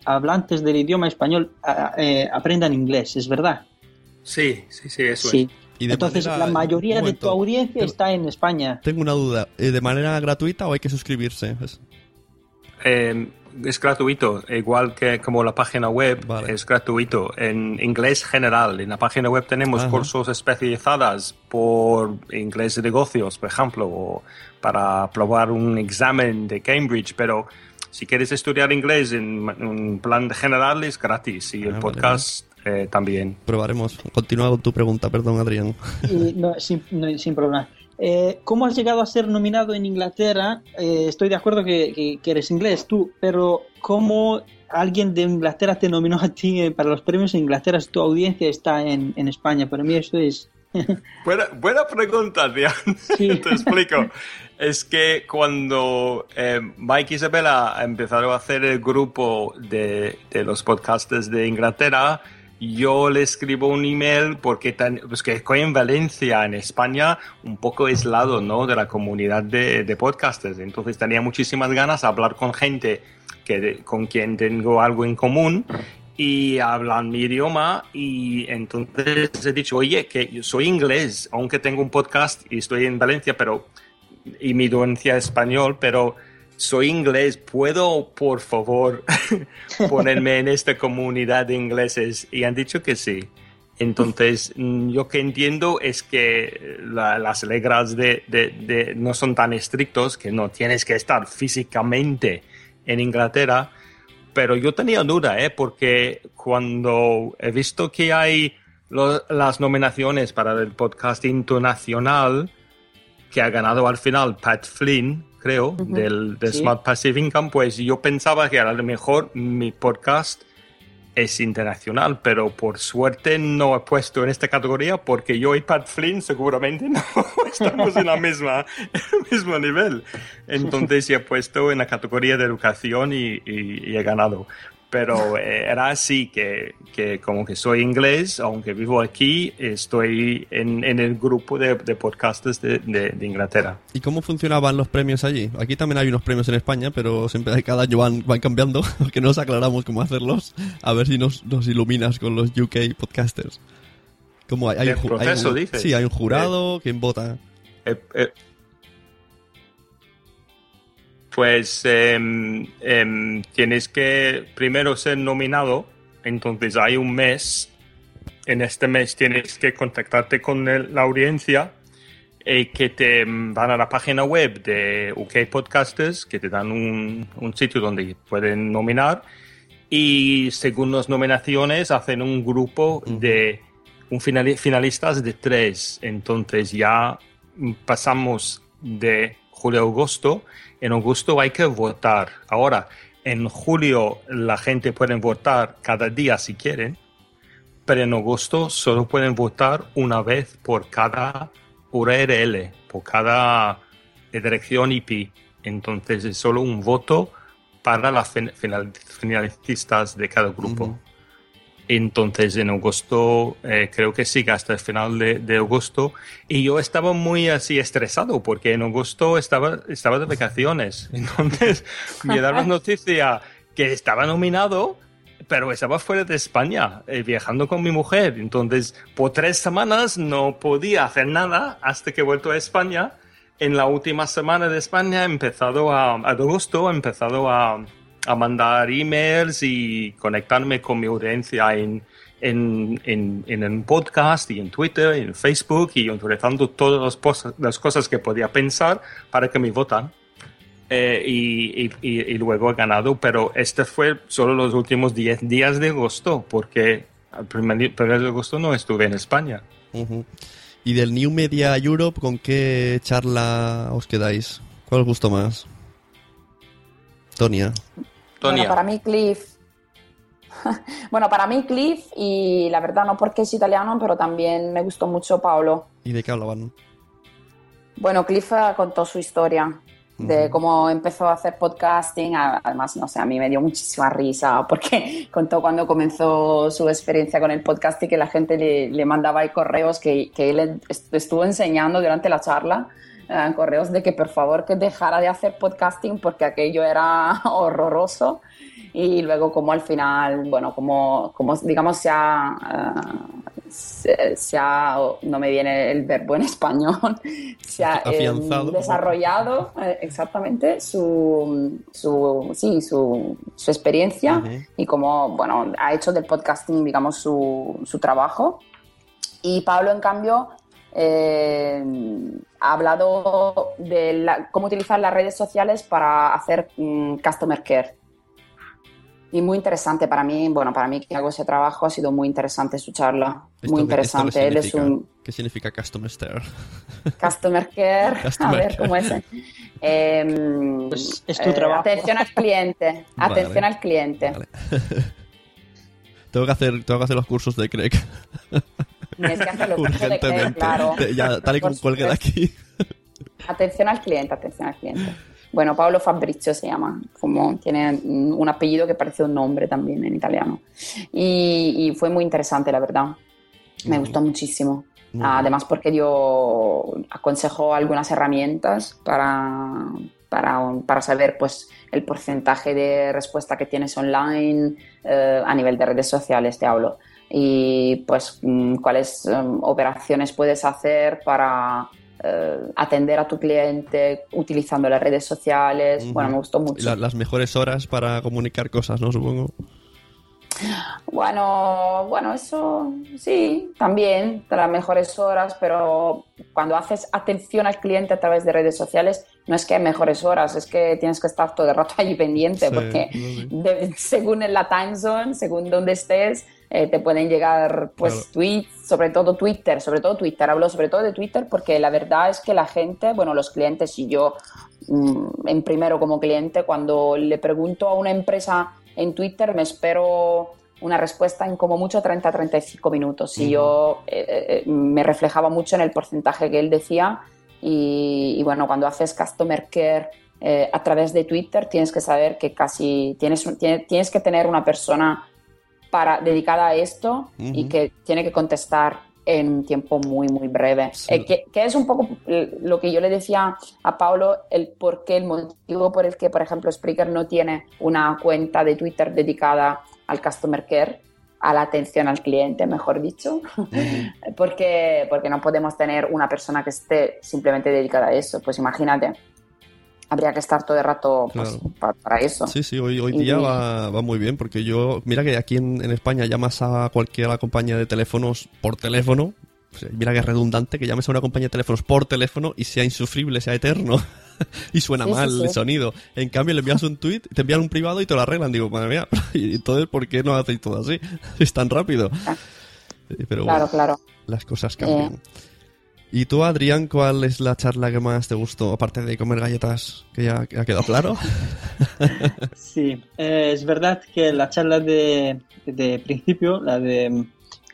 hablantes del idioma español eh, aprendan inglés, ¿es verdad? Sí, sí, sí, eso Sí. Y Entonces, manera- la mayoría de tu audiencia está en España. Tengo una duda. ¿eh, ¿De manera gratuita o hay que suscribirse? Es- Eh, es gratuito, igual que como la página web es gratuito en inglés general. En la página web tenemos Ajá. cursos especializados por inglés de negocios, por ejemplo, o para probar un examen de Cambridge, pero si quieres estudiar inglés en un plan general es gratis y el Ah, vale, podcast eh, también. Probaremos. Continúa con tu pregunta, perdón, Adrián. Y no, sin, no, sin problema. Eh, ¿Cómo has llegado a ser nominado en Inglaterra? Eh, estoy de acuerdo que, que- que eres inglés tú, pero ¿cómo alguien de Inglaterra te nominó a ti eh, para los premios en Inglaterra si tu audiencia está en, en España? Para mí eso es... <laughs> Buena, buena pregunta, Dian. <laughs> Te explico. Es que cuando eh, Mike y Isabella empezaron a hacer el grupo de, de los podcasters de Inglaterra, yo le escribo un email porque tan, pues que estoy en Valencia, en España, un poco aislado ¿no? de la comunidad de, de podcasters. Entonces tenía muchísimas ganas de hablar con gente que, con quien tengo algo en común y hablan mi idioma y entonces he dicho, oye, que yo soy inglés, aunque tengo un podcast y estoy en Valencia, pero y mi dolencia es español, pero soy inglés, ¿puedo por favor <laughs> ponerme en esta comunidad de ingleses? Y han dicho que sí. Entonces, mm, yo que entiendo es que la- las reglas de, de- no son tan estrictos, que no tienes que estar físicamente en Inglaterra, pero yo tenía duda, ¿eh? porque cuando he visto que hay las nominaciones para el podcast internacional, que ha ganado al final Pat Flynn, creo, del de Sí. Smart Passive Income, pues yo pensaba que a lo mejor mi podcast es internacional, pero por suerte no he puesto en esta categoría porque yo y Pat Flynn seguramente <laughs> no estamos en la misma, en el mismo nivel. Entonces <laughs> he puesto en la categoría de educación y, y- y he ganado. Pero eh, era así que, que como que soy inglés, aunque vivo aquí, estoy en, en el grupo de, de podcasters de, de- de Inglaterra. ¿Y cómo funcionaban los premios allí? Aquí también hay unos premios en España, pero siempre hay- cada año van, van cambiando, <laughs> porque no nos aclaramos cómo hacerlos. A ver si nos, nos iluminas con los UK podcasters. ¿Cómo hay, hay ¿El un, hay proceso, un- dices? Sí, hay un eh, Eh, eh, eh, eh, jurado, ¿quién vota? Eh, eh, ¿Quién vota? Eh, eh, pues em, em, tienes que primero ser nominado, entonces hay un mes, en este mes tienes que contactarte con el- la audiencia y que te mm, van a la página web de UK Podcasters, que te dan un, un sitio donde pueden nominar y según las nominaciones hacen un grupo de un finali- finalistas de tres. Entonces ya mm, pasamos de julio a agosto. En agosto hay que votar. Ahora, en julio la gente puede votar cada día si quieren, pero en agosto solo pueden votar una vez por cada URL, por cada dirección IP. Entonces es solo un voto para las fin- final- finalistas de cada grupo. Entonces en agosto, eh, creo que sí, hasta el final de, de agosto. Y yo estaba muy así estresado porque en agosto estaba, estaba de vacaciones. <laughs> Entonces me daban noticia que estaba nominado, pero estaba fuera de España, eh, viajando con mi mujer. Entonces por tres semanas no podía hacer nada hasta que he vuelto a España. En la última semana de España he empezado a, a agosto, he empezado a, a mandar emails y conectarme con mi audiencia en, en, en, en un podcast y en Twitter y en Facebook y utilizando todas las, cosas que podía pensar para que me votan. Eh, y, y- y- luego he ganado, pero este fue solo los últimos 10 días de agosto, porque el primer, primer de agosto no estuve en España. Ujú. Y del New Media Europe, ¿con qué charla os quedáis? ¿Cuál os gustó más? Tonia. Bueno, para mí Cliff. <laughs> bueno, para mí Cliff y la verdad no porque es italiano, pero también me gustó mucho Paolo. ¿Y de qué hablaban? Bueno, Cliff eh, contó su historia de cómo empezó a hacer podcasting. Además, no sé, a mí me dio muchísima risa porque <laughs> contó cuando comenzó su experiencia con el podcast y que la gente le, le mandaba ahí correos que, que él est- estuvo enseñando durante la charla. Eh, correos de que por favor que dejara de hacer podcasting porque aquello era <laughs> horroroso y luego como al final, bueno, como, como digamos se ha, eh, se, se ha, no me viene el verbo en <laughs> español, se ha eh, desarrollado eh, exactamente su, su, sí, su, su experiencia y como, bueno, ha hecho del podcasting, digamos, su, su trabajo. Y Pablo, en cambio, eh, ha hablado de la- cómo utilizar las redes sociales para hacer mm, customer care. Y muy interesante para mí, bueno, para mí que hago ese trabajo ha sido muy interesante su charla. Esto muy interesante. Él es significa- un ¿Qué significa Customer Stare? customer care. Customer a ver care. cómo es. Em, Pues es tu eh, trabajo. Atención al cliente. <laughs> Vale. Atención al cliente. <laughs> tengo, que hacer, tengo que hacer los cursos de Craig. <laughs> Tienes que cursos de Urgentemente. claro. Ya, tal y como cuelgue de aquí. Atención al cliente, atención al cliente. Bueno, Pablo Fabrizio se llama, como tiene mm, un apellido que parece un nombre también en italiano. Y, y fue muy interesante, la verdad. Me gustó muchísimo. Muy Además, porque dio, aconsejó algunas herramientas para, para, para saber pues, el porcentaje de respuesta que tienes online eh, a nivel de redes sociales, te hablo. Y pues mm, cuáles em, operaciones puedes hacer para eh, atender a tu cliente utilizando las redes sociales. Ujú. Bueno, me gustó mucho. La- las mejores horas para comunicar cosas, ¿no? Supongo. Bueno, bueno, eso sí, también las mejores horas, pero cuando haces atención al cliente a través de redes sociales, no es que hay mejores horas, es que tienes que estar todo el rato <laughs> allí pendiente, Sí, porque de- según en la time zone, según donde estés, eh, te pueden llegar pues Claro. tweets, sobre todo Twitter, sobre todo Twitter, hablo sobre todo de Twitter porque la verdad es que la gente, bueno, los clientes y yo mm, en primero como cliente, cuando le pregunto a una empresa en Twitter, me espero una respuesta en como mucho 30-35 minutos. Y yo eh, eh, me reflejaba mucho en el porcentaje que él decía. Y, y bueno, cuando haces customer care eh, a través de Twitter, tienes que saber que casi tienes, un- tiene- tienes que tener una persona para, dedicada a esto y que tiene que contestar en un tiempo muy, muy breve. Sí. Eh, que, que es un poco lo que yo le decía a Paulo, el por qué, el motivo por el que, por ejemplo, Spreaker no tiene una cuenta de Twitter dedicada al customer care, a la atención al cliente, mejor dicho, <laughs> porque, porque no podemos tener una persona que esté simplemente dedicada a eso. Pues imagínate, habría que estar todo el rato pues, Claro. para, eso. Sí, sí, hoy, hoy Y- día va, va muy bien porque yo, mira que aquí en, en España llamas a cualquier compañía de teléfonos por teléfono, o sea, mira que es redundante que llames a una compañía de teléfonos por teléfono y sea insufrible, sea eterno <laughs> y suena Sí, mal sí. el sonido. En cambio le envías un tweet, te envían un privado y te lo arreglan. Digo, madre mía, <laughs> y entonces ¿por qué no hacéis todo así? <laughs> Es tan rápido. Eh, Pero Claro, bueno, claro. las cosas cambian. ¿Y tú, Adrián, cuál es la charla que más te gustó? Aparte de comer galletas, que ya ha quedado claro. <laughs> Sí, eh, es verdad que la charla de, de principio, la de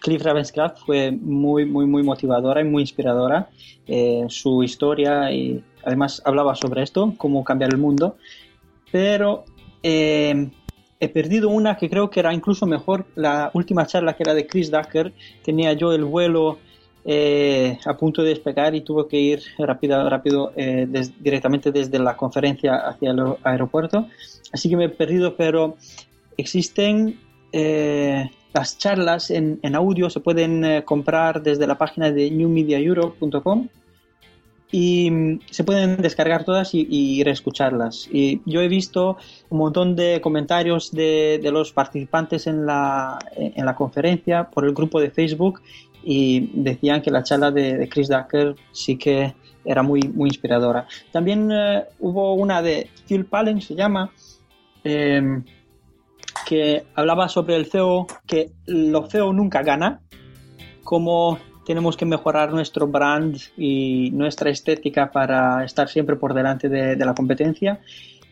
Cliff Ravenscraft, fue muy, muy, muy motivadora y muy inspiradora. Eh, su historia y además hablaba sobre esto, cómo cambiar el mundo. Pero eh, he perdido una que creo que era incluso mejor, la última charla que era de Chris Ducker. Tenía yo el vuelo eh, a punto de despegar y tuve que ir rápido, rápido eh, des- directamente desde la conferencia hacia el aer- aeropuerto. Así que me he perdido, pero existen eh, las charlas en, en audio, se pueden eh, comprar desde la página de newmediaeurope.com y mm, se pueden descargar todas y, y reescucharlas. Y yo he visto un montón de comentarios de, de los participantes en la, en la conferencia por el grupo de Facebook y decían que la charla de, de Chris Ducker sí que era muy, muy inspiradora. También eh, hubo una de Phil Pallen, se llama, eh, que hablaba sobre el feo, que lo feo nunca gana, cómo tenemos que mejorar nuestro brand y nuestra estética para estar siempre por delante de, de la competencia.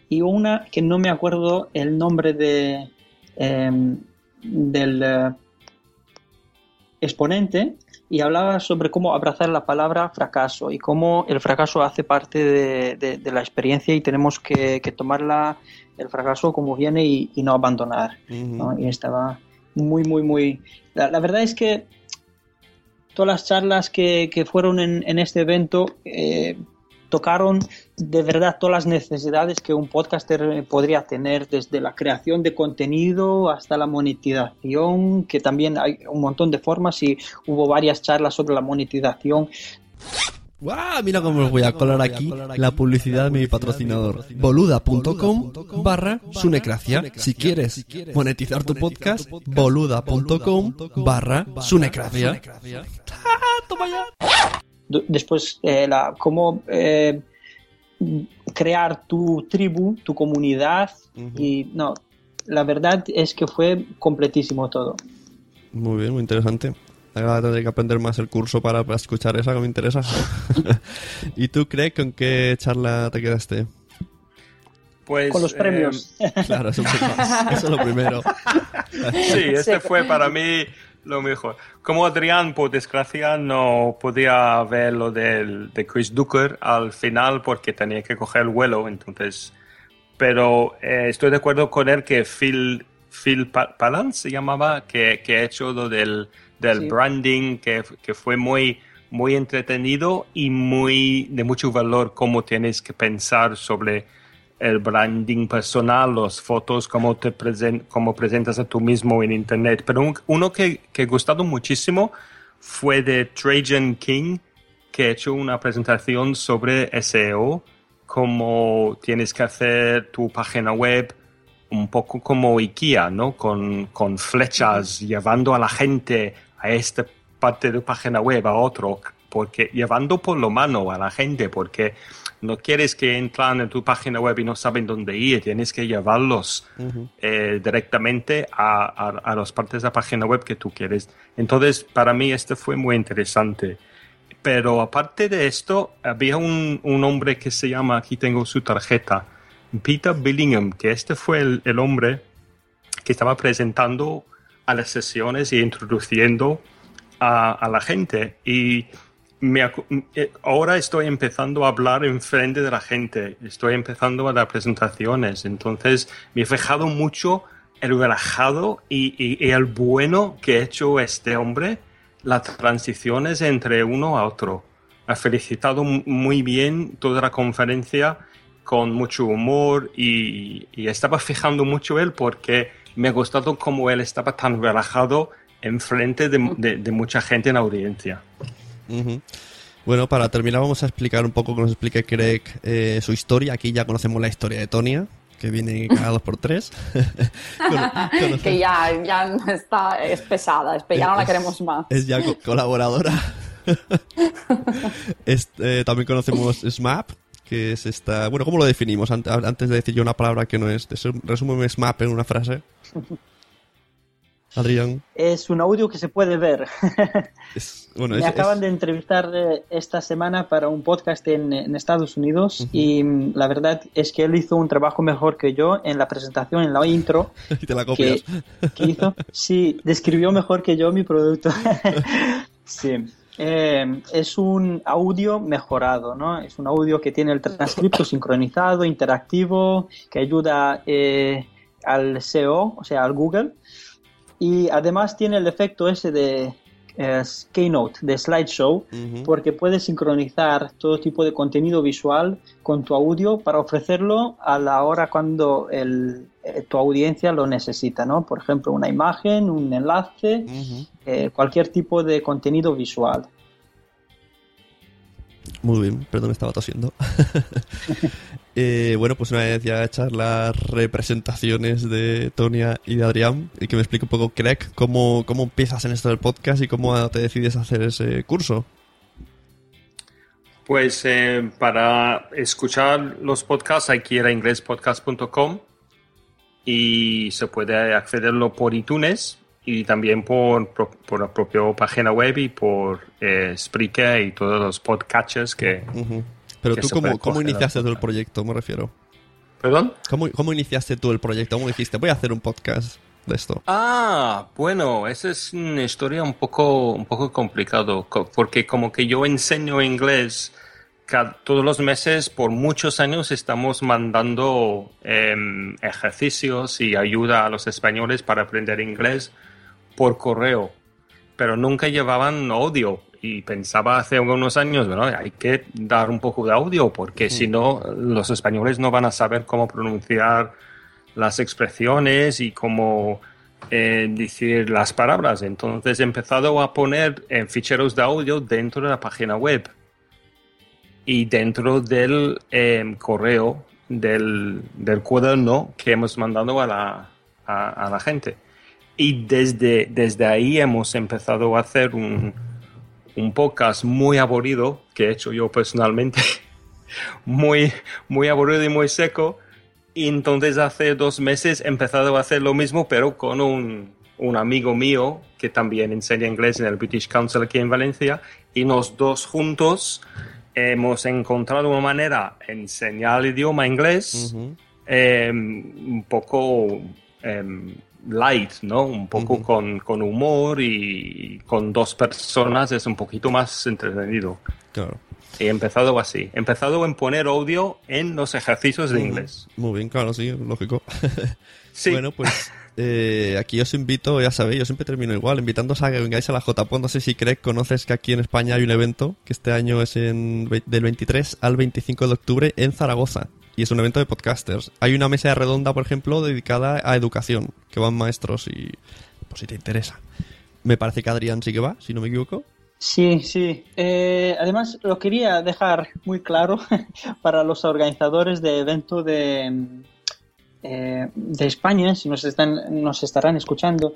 Y una que no me acuerdo el nombre de, em, del eh, exponente y hablaba sobre cómo abrazar la palabra fracaso y cómo el fracaso hace parte de, de- de la experiencia y tenemos que, que tomarla el fracaso como viene y, y no abandonar. ¿no? Y estaba muy, muy, muy... La, la verdad es que todas las charlas que, que fueron en, en este evento eh, tocaron de verdad todas las necesidades que un podcaster eh, podría tener, desde la creación de contenido hasta la monetización, que también hay un montón de formas y hubo varias charlas sobre la monetización. ¡Guau! Mira cómo os voy a colar aquí la publicidad de mi patrocinador. Boluda.com barra sunecracia. Si quieres monetizar tu podcast, boluda.com barra sunecracia. D- Después, eh, la, cómo eh, crear tu tribu, tu comunidad. Y no, la verdad es que fue completísimo todo. Muy bien, muy interesante. Ahora tendré que aprender más el curso para, para escuchar esa que me interesa. <laughs> ¿Y tú, Craig, con qué charla te quedaste? Pues, Con los eh, premios. Claro, eso, eso es lo primero. <laughs> Sí, este fue para mí lo mejor. Como Adrián, por desgracia, no podía ver lo del, de Chris Ducker al final porque tenía que coger el vuelo, entonces... Pero eh, estoy de acuerdo con él que Phil, Phil Pa- Palance se llamaba, que, que ha hecho lo del, del Sí. branding, que, que fue muy, muy entretenido y muy de mucho valor cómo tienes que pensar sobre el branding personal, las fotos, cómo te presen- cómo presentas a tú mismo en internet. Pero un- uno que, que he gustado muchísimo fue de Trajan King, que ha hecho una presentación sobre SEO, cómo tienes que hacer tu página web un poco como IKEA, ¿no? Con, con flechas, llevando a la gente a esta parte de tu página web, a otro, porque llevando por lo mano a la gente, porque no quieres que entran en tu página web y no saben dónde ir, tienes que llevarlos eh, directamente a, a, a las partes de la página web que tú quieres. Entonces, para mí esto fue muy interesante. Pero aparte de esto, había un, un hombre que se llama, aquí tengo su tarjeta, Peter Billingham, que este fue el, el hombre que estaba presentando a las sesiones y introduciendo a, a la gente. Y me eh, ahora estoy empezando a hablar en frente de la gente, estoy empezando a dar presentaciones, entonces me he fijado mucho el relajado y, y- y el bueno que ha hecho este hombre, las transiciones entre uno a otro. Ha felicitado muy bien toda la conferencia con mucho humor y, y estaba fijando mucho él porque me ha gustado cómo él estaba tan relajado en frente de, de- de mucha gente en la audiencia. Ujú. Bueno, para terminar vamos a explicar un poco que nos explique Craig eh, su historia. Aquí ya conocemos la historia de Tonia, que viene <laughs> cada dos por tres. <laughs> Con- que ya, ya está, es pesada, es ya no la queremos más. es ya co- colaboradora. <laughs> Es- eh, también conocemos SMAP, que es esta... Bueno, ¿cómo lo definimos? Ant- Antes de decir yo una palabra que no es... Resúmeme SMAP en una frase. Adrián. Es un audio que se puede ver. <laughs> Bueno, Me es- acaban es- de entrevistar eh, esta semana para un podcast en, en Estados Unidos y mm, la verdad es que él hizo un trabajo mejor que yo en la presentación, en la intro. <laughs> y te la copias. que hizo. Sí, describió mejor que yo mi producto. <laughs> sí. Eh, es un audio mejorado, ¿no? Es un audio que tiene el transcripto sincronizado, interactivo, que ayuda eh, al SEO, o sea, al Google. Y además tiene el efecto ese de eh, Keynote, de slideshow, porque puedes sincronizar todo tipo de contenido visual con tu audio para ofrecerlo a la hora cuando el, eh, tu audiencia lo necesita, ¿no? Por ejemplo, una imagen, un enlace, eh, cualquier tipo de contenido visual. Muy bien, perdón, estaba tosiendo. <laughs> Eh, bueno, pues una vez ya hechas las representaciones de Tonia y de Adrián, y que me explique un poco, Craig, cómo, cómo empiezas en esto del podcast y cómo te decides hacer ese curso. Pues eh, para escuchar los podcasts hay que ir a inglespodcast.com y se puede accederlo por iTunes y también por, por, la propia página web y por eh, Spreaker y todos los podcatchers que... Pero que tú, ¿cómo, cómo iniciaste tú el proyecto? Me refiero. ¿Perdón? ¿Cómo, ¿Cómo iniciaste tú el proyecto? ¿Cómo dijiste, voy a hacer un podcast de esto? Ah, bueno, esa es una historia un poco, un poco complicado, co- porque como que yo enseño inglés todos los meses, por muchos años estamos mandando em, ejercicios y ayuda a los españoles para aprender inglés por correo, pero nunca llevaban audio. Y pensaba hace unos años, bueno, hay que dar un poco de audio, porque si no, los españoles no van a saber cómo pronunciar las expresiones y cómo eh, decir las palabras. Entonces he empezado a poner eh, ficheros de audio dentro de la página web y dentro del eh, correo del, del cuaderno que hemos mandado a la, a, a la gente. Y desde, desde ahí hemos empezado a hacer un, un podcast muy aburrido que he hecho yo personalmente, <laughs> muy, muy aburrido y muy seco. Y entonces hace dos meses he empezado a hacer lo mismo, pero con un, un amigo mío que también enseña inglés en el British Council aquí en Valencia. Y los dos juntos hemos encontrado una manera de enseñar el idioma inglés eh, un poco eh, light, ¿no? Un poco con, con humor y con dos personas es un poquito más entretenido. Claro. He empezado así. He empezado en poner audio en los ejercicios de inglés. Muy bien, claro, sí, lógico. <laughs> Sí. Bueno, pues eh, aquí os invito, ya sabéis, yo siempre termino igual, invitándoos a que vengáis a la JPO. No sé si Craig conoces que aquí en España hay un evento que este año es en, del 23 al 25 de octubre en Zaragoza. Y es un evento de podcasters. Hay una mesa redonda, por ejemplo, dedicada a educación, que van maestros y... Por si te interesa. Me parece que Adrián sí que va, si no me equivoco. Sí, sí. Eh, además, lo quería dejar muy claro <laughs> para los organizadores de evento de, eh, de España, si nos, están, nos estarán escuchando.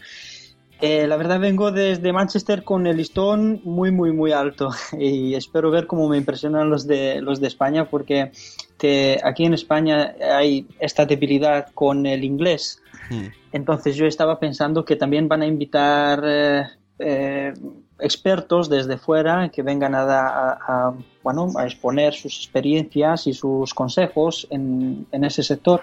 Eh, la verdad vengo desde Manchester con el listón muy, muy, muy alto <laughs> y espero ver cómo me impresionan los de, los de España porque te- aquí en España hay esta debilidad con el inglés. Entonces yo estaba pensando que también van a invitar eh, eh, expertos desde fuera que vengan a, bueno, a exponer sus experiencias y sus consejos en, en ese sector.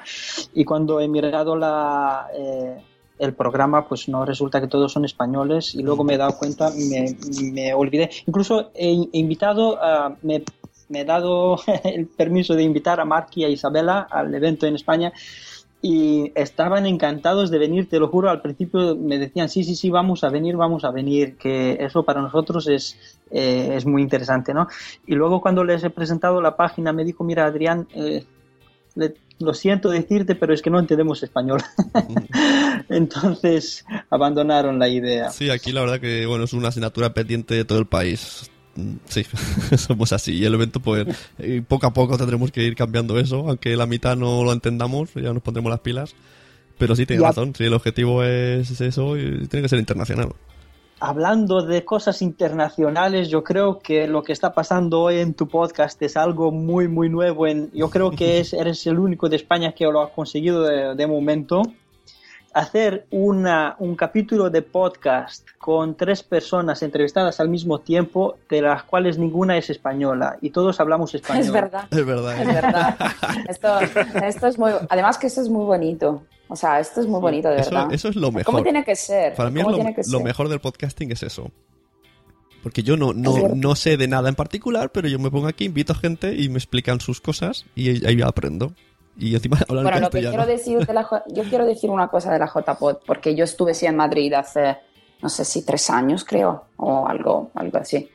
Y cuando he mirado la, eh, el programa, pues no resulta que todos son españoles y luego me he dado cuenta, me, me olvidé. Incluso he, invitado, me, me he dado <laughs> el permiso de invitar a Mark y a Isabela al evento en España y estaban encantados de venir, te lo juro, al principio me decían, sí, sí, sí, vamos a venir, vamos a venir, que eso para nosotros es, eh, es muy interesante, ¿no? Y luego cuando les he presentado la página me dijo, mira, Adrián, eh, le- lo siento decirte, pero es que no entendemos español. <laughs> Entonces abandonaron la idea. Sí, aquí la verdad que bueno es una asignatura pendiente de todo el país. Sí, <laughs> somos así. Y el evento, pues, poco a poco tendremos que ir cambiando eso, aunque la mitad no lo entendamos, ya nos pondremos las pilas. Pero sí, tiene Ya. razón, sí, el objetivo es eso y tiene que ser internacional. Hablando de cosas internacionales, yo creo que lo que está pasando hoy en tu podcast es algo muy, muy nuevo. En, yo creo que es, eres el único de España que lo ha conseguido de, de momento. Hacer una, un capítulo de podcast con tres personas entrevistadas al mismo tiempo, de las cuales ninguna es española y todos hablamos español. Es verdad. Es verdad. Es verdad. Esto, esto es muy. Además, que esto es muy bonito. O sea, esto es muy bonito, de Eso, verdad. eso es lo mejor. ¿Cómo tiene que ser? Para mí es ¿Cómo lo, lo mejor del podcasting es eso. Porque yo no, no, no sé de nada en particular, pero yo me pongo aquí, invito a gente y me explican sus cosas y ahí aprendo. Y encima Bueno, lo que castellano. quiero decir de la yo quiero decir una cosa de la JPod, porque yo estuve sí en Madrid hace, no sé si tres años, creo, o algo, algo así.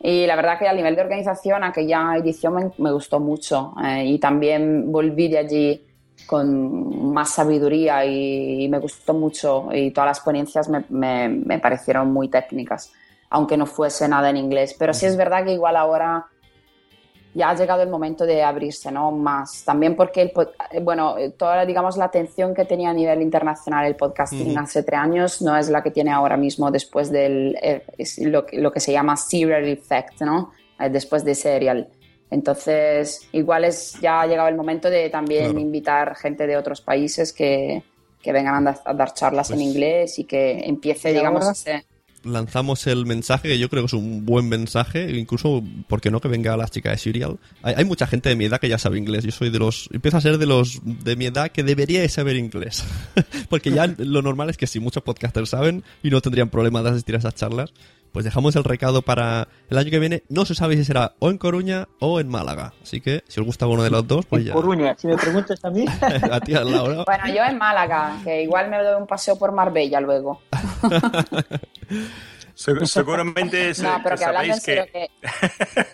Y la verdad que a nivel de organización, aquella edición me, me gustó mucho eh, y también volví de allí con más sabiduría y, y me gustó mucho y todas las ponencias me, me- me parecieron muy técnicas, aunque no fuese nada en inglés. Pero sí es verdad que igual ahora ya ha llegado el momento de abrirse, ¿no? Más. También porque, el, eh, bueno, eh, toda, digamos, la atención que tenía a nivel internacional el podcasting hace tres años no es la que tiene ahora mismo después del, eh, lo, que- lo que se llama serial effect, ¿no? Eh, después de serial. Entonces, igual es, ya ha llegado el momento de también Claro. invitar gente de otros países que, que vengan a dar, a dar charlas en Pues- inglés y que empiece, Y digamos, ahora- ese... lanzamos el mensaje, que yo creo que es un buen mensaje, incluso, ¿por qué no que venga la chica de Serial? Hay, hay mucha gente de mi edad que ya sabe inglés, yo soy de los, empiezo a ser de los de mi edad que debería de saber inglés, <laughs> porque ya <laughs> lo normal es que si muchos podcasters saben y no tendrían problema de asistir a esas charlas, pues dejamos el recado para el año que viene, no se sabe si será o en Coruña o en Málaga, así que si os gusta uno de los dos, pues ya, Coruña, si me preguntas a mí. <laughs> a ti al Laura. Bueno, yo en Málaga, que igual me doy un paseo por Marbella luego. <laughs> Se- seguramente, se- No, pero que hablando en sabéis serio, que, que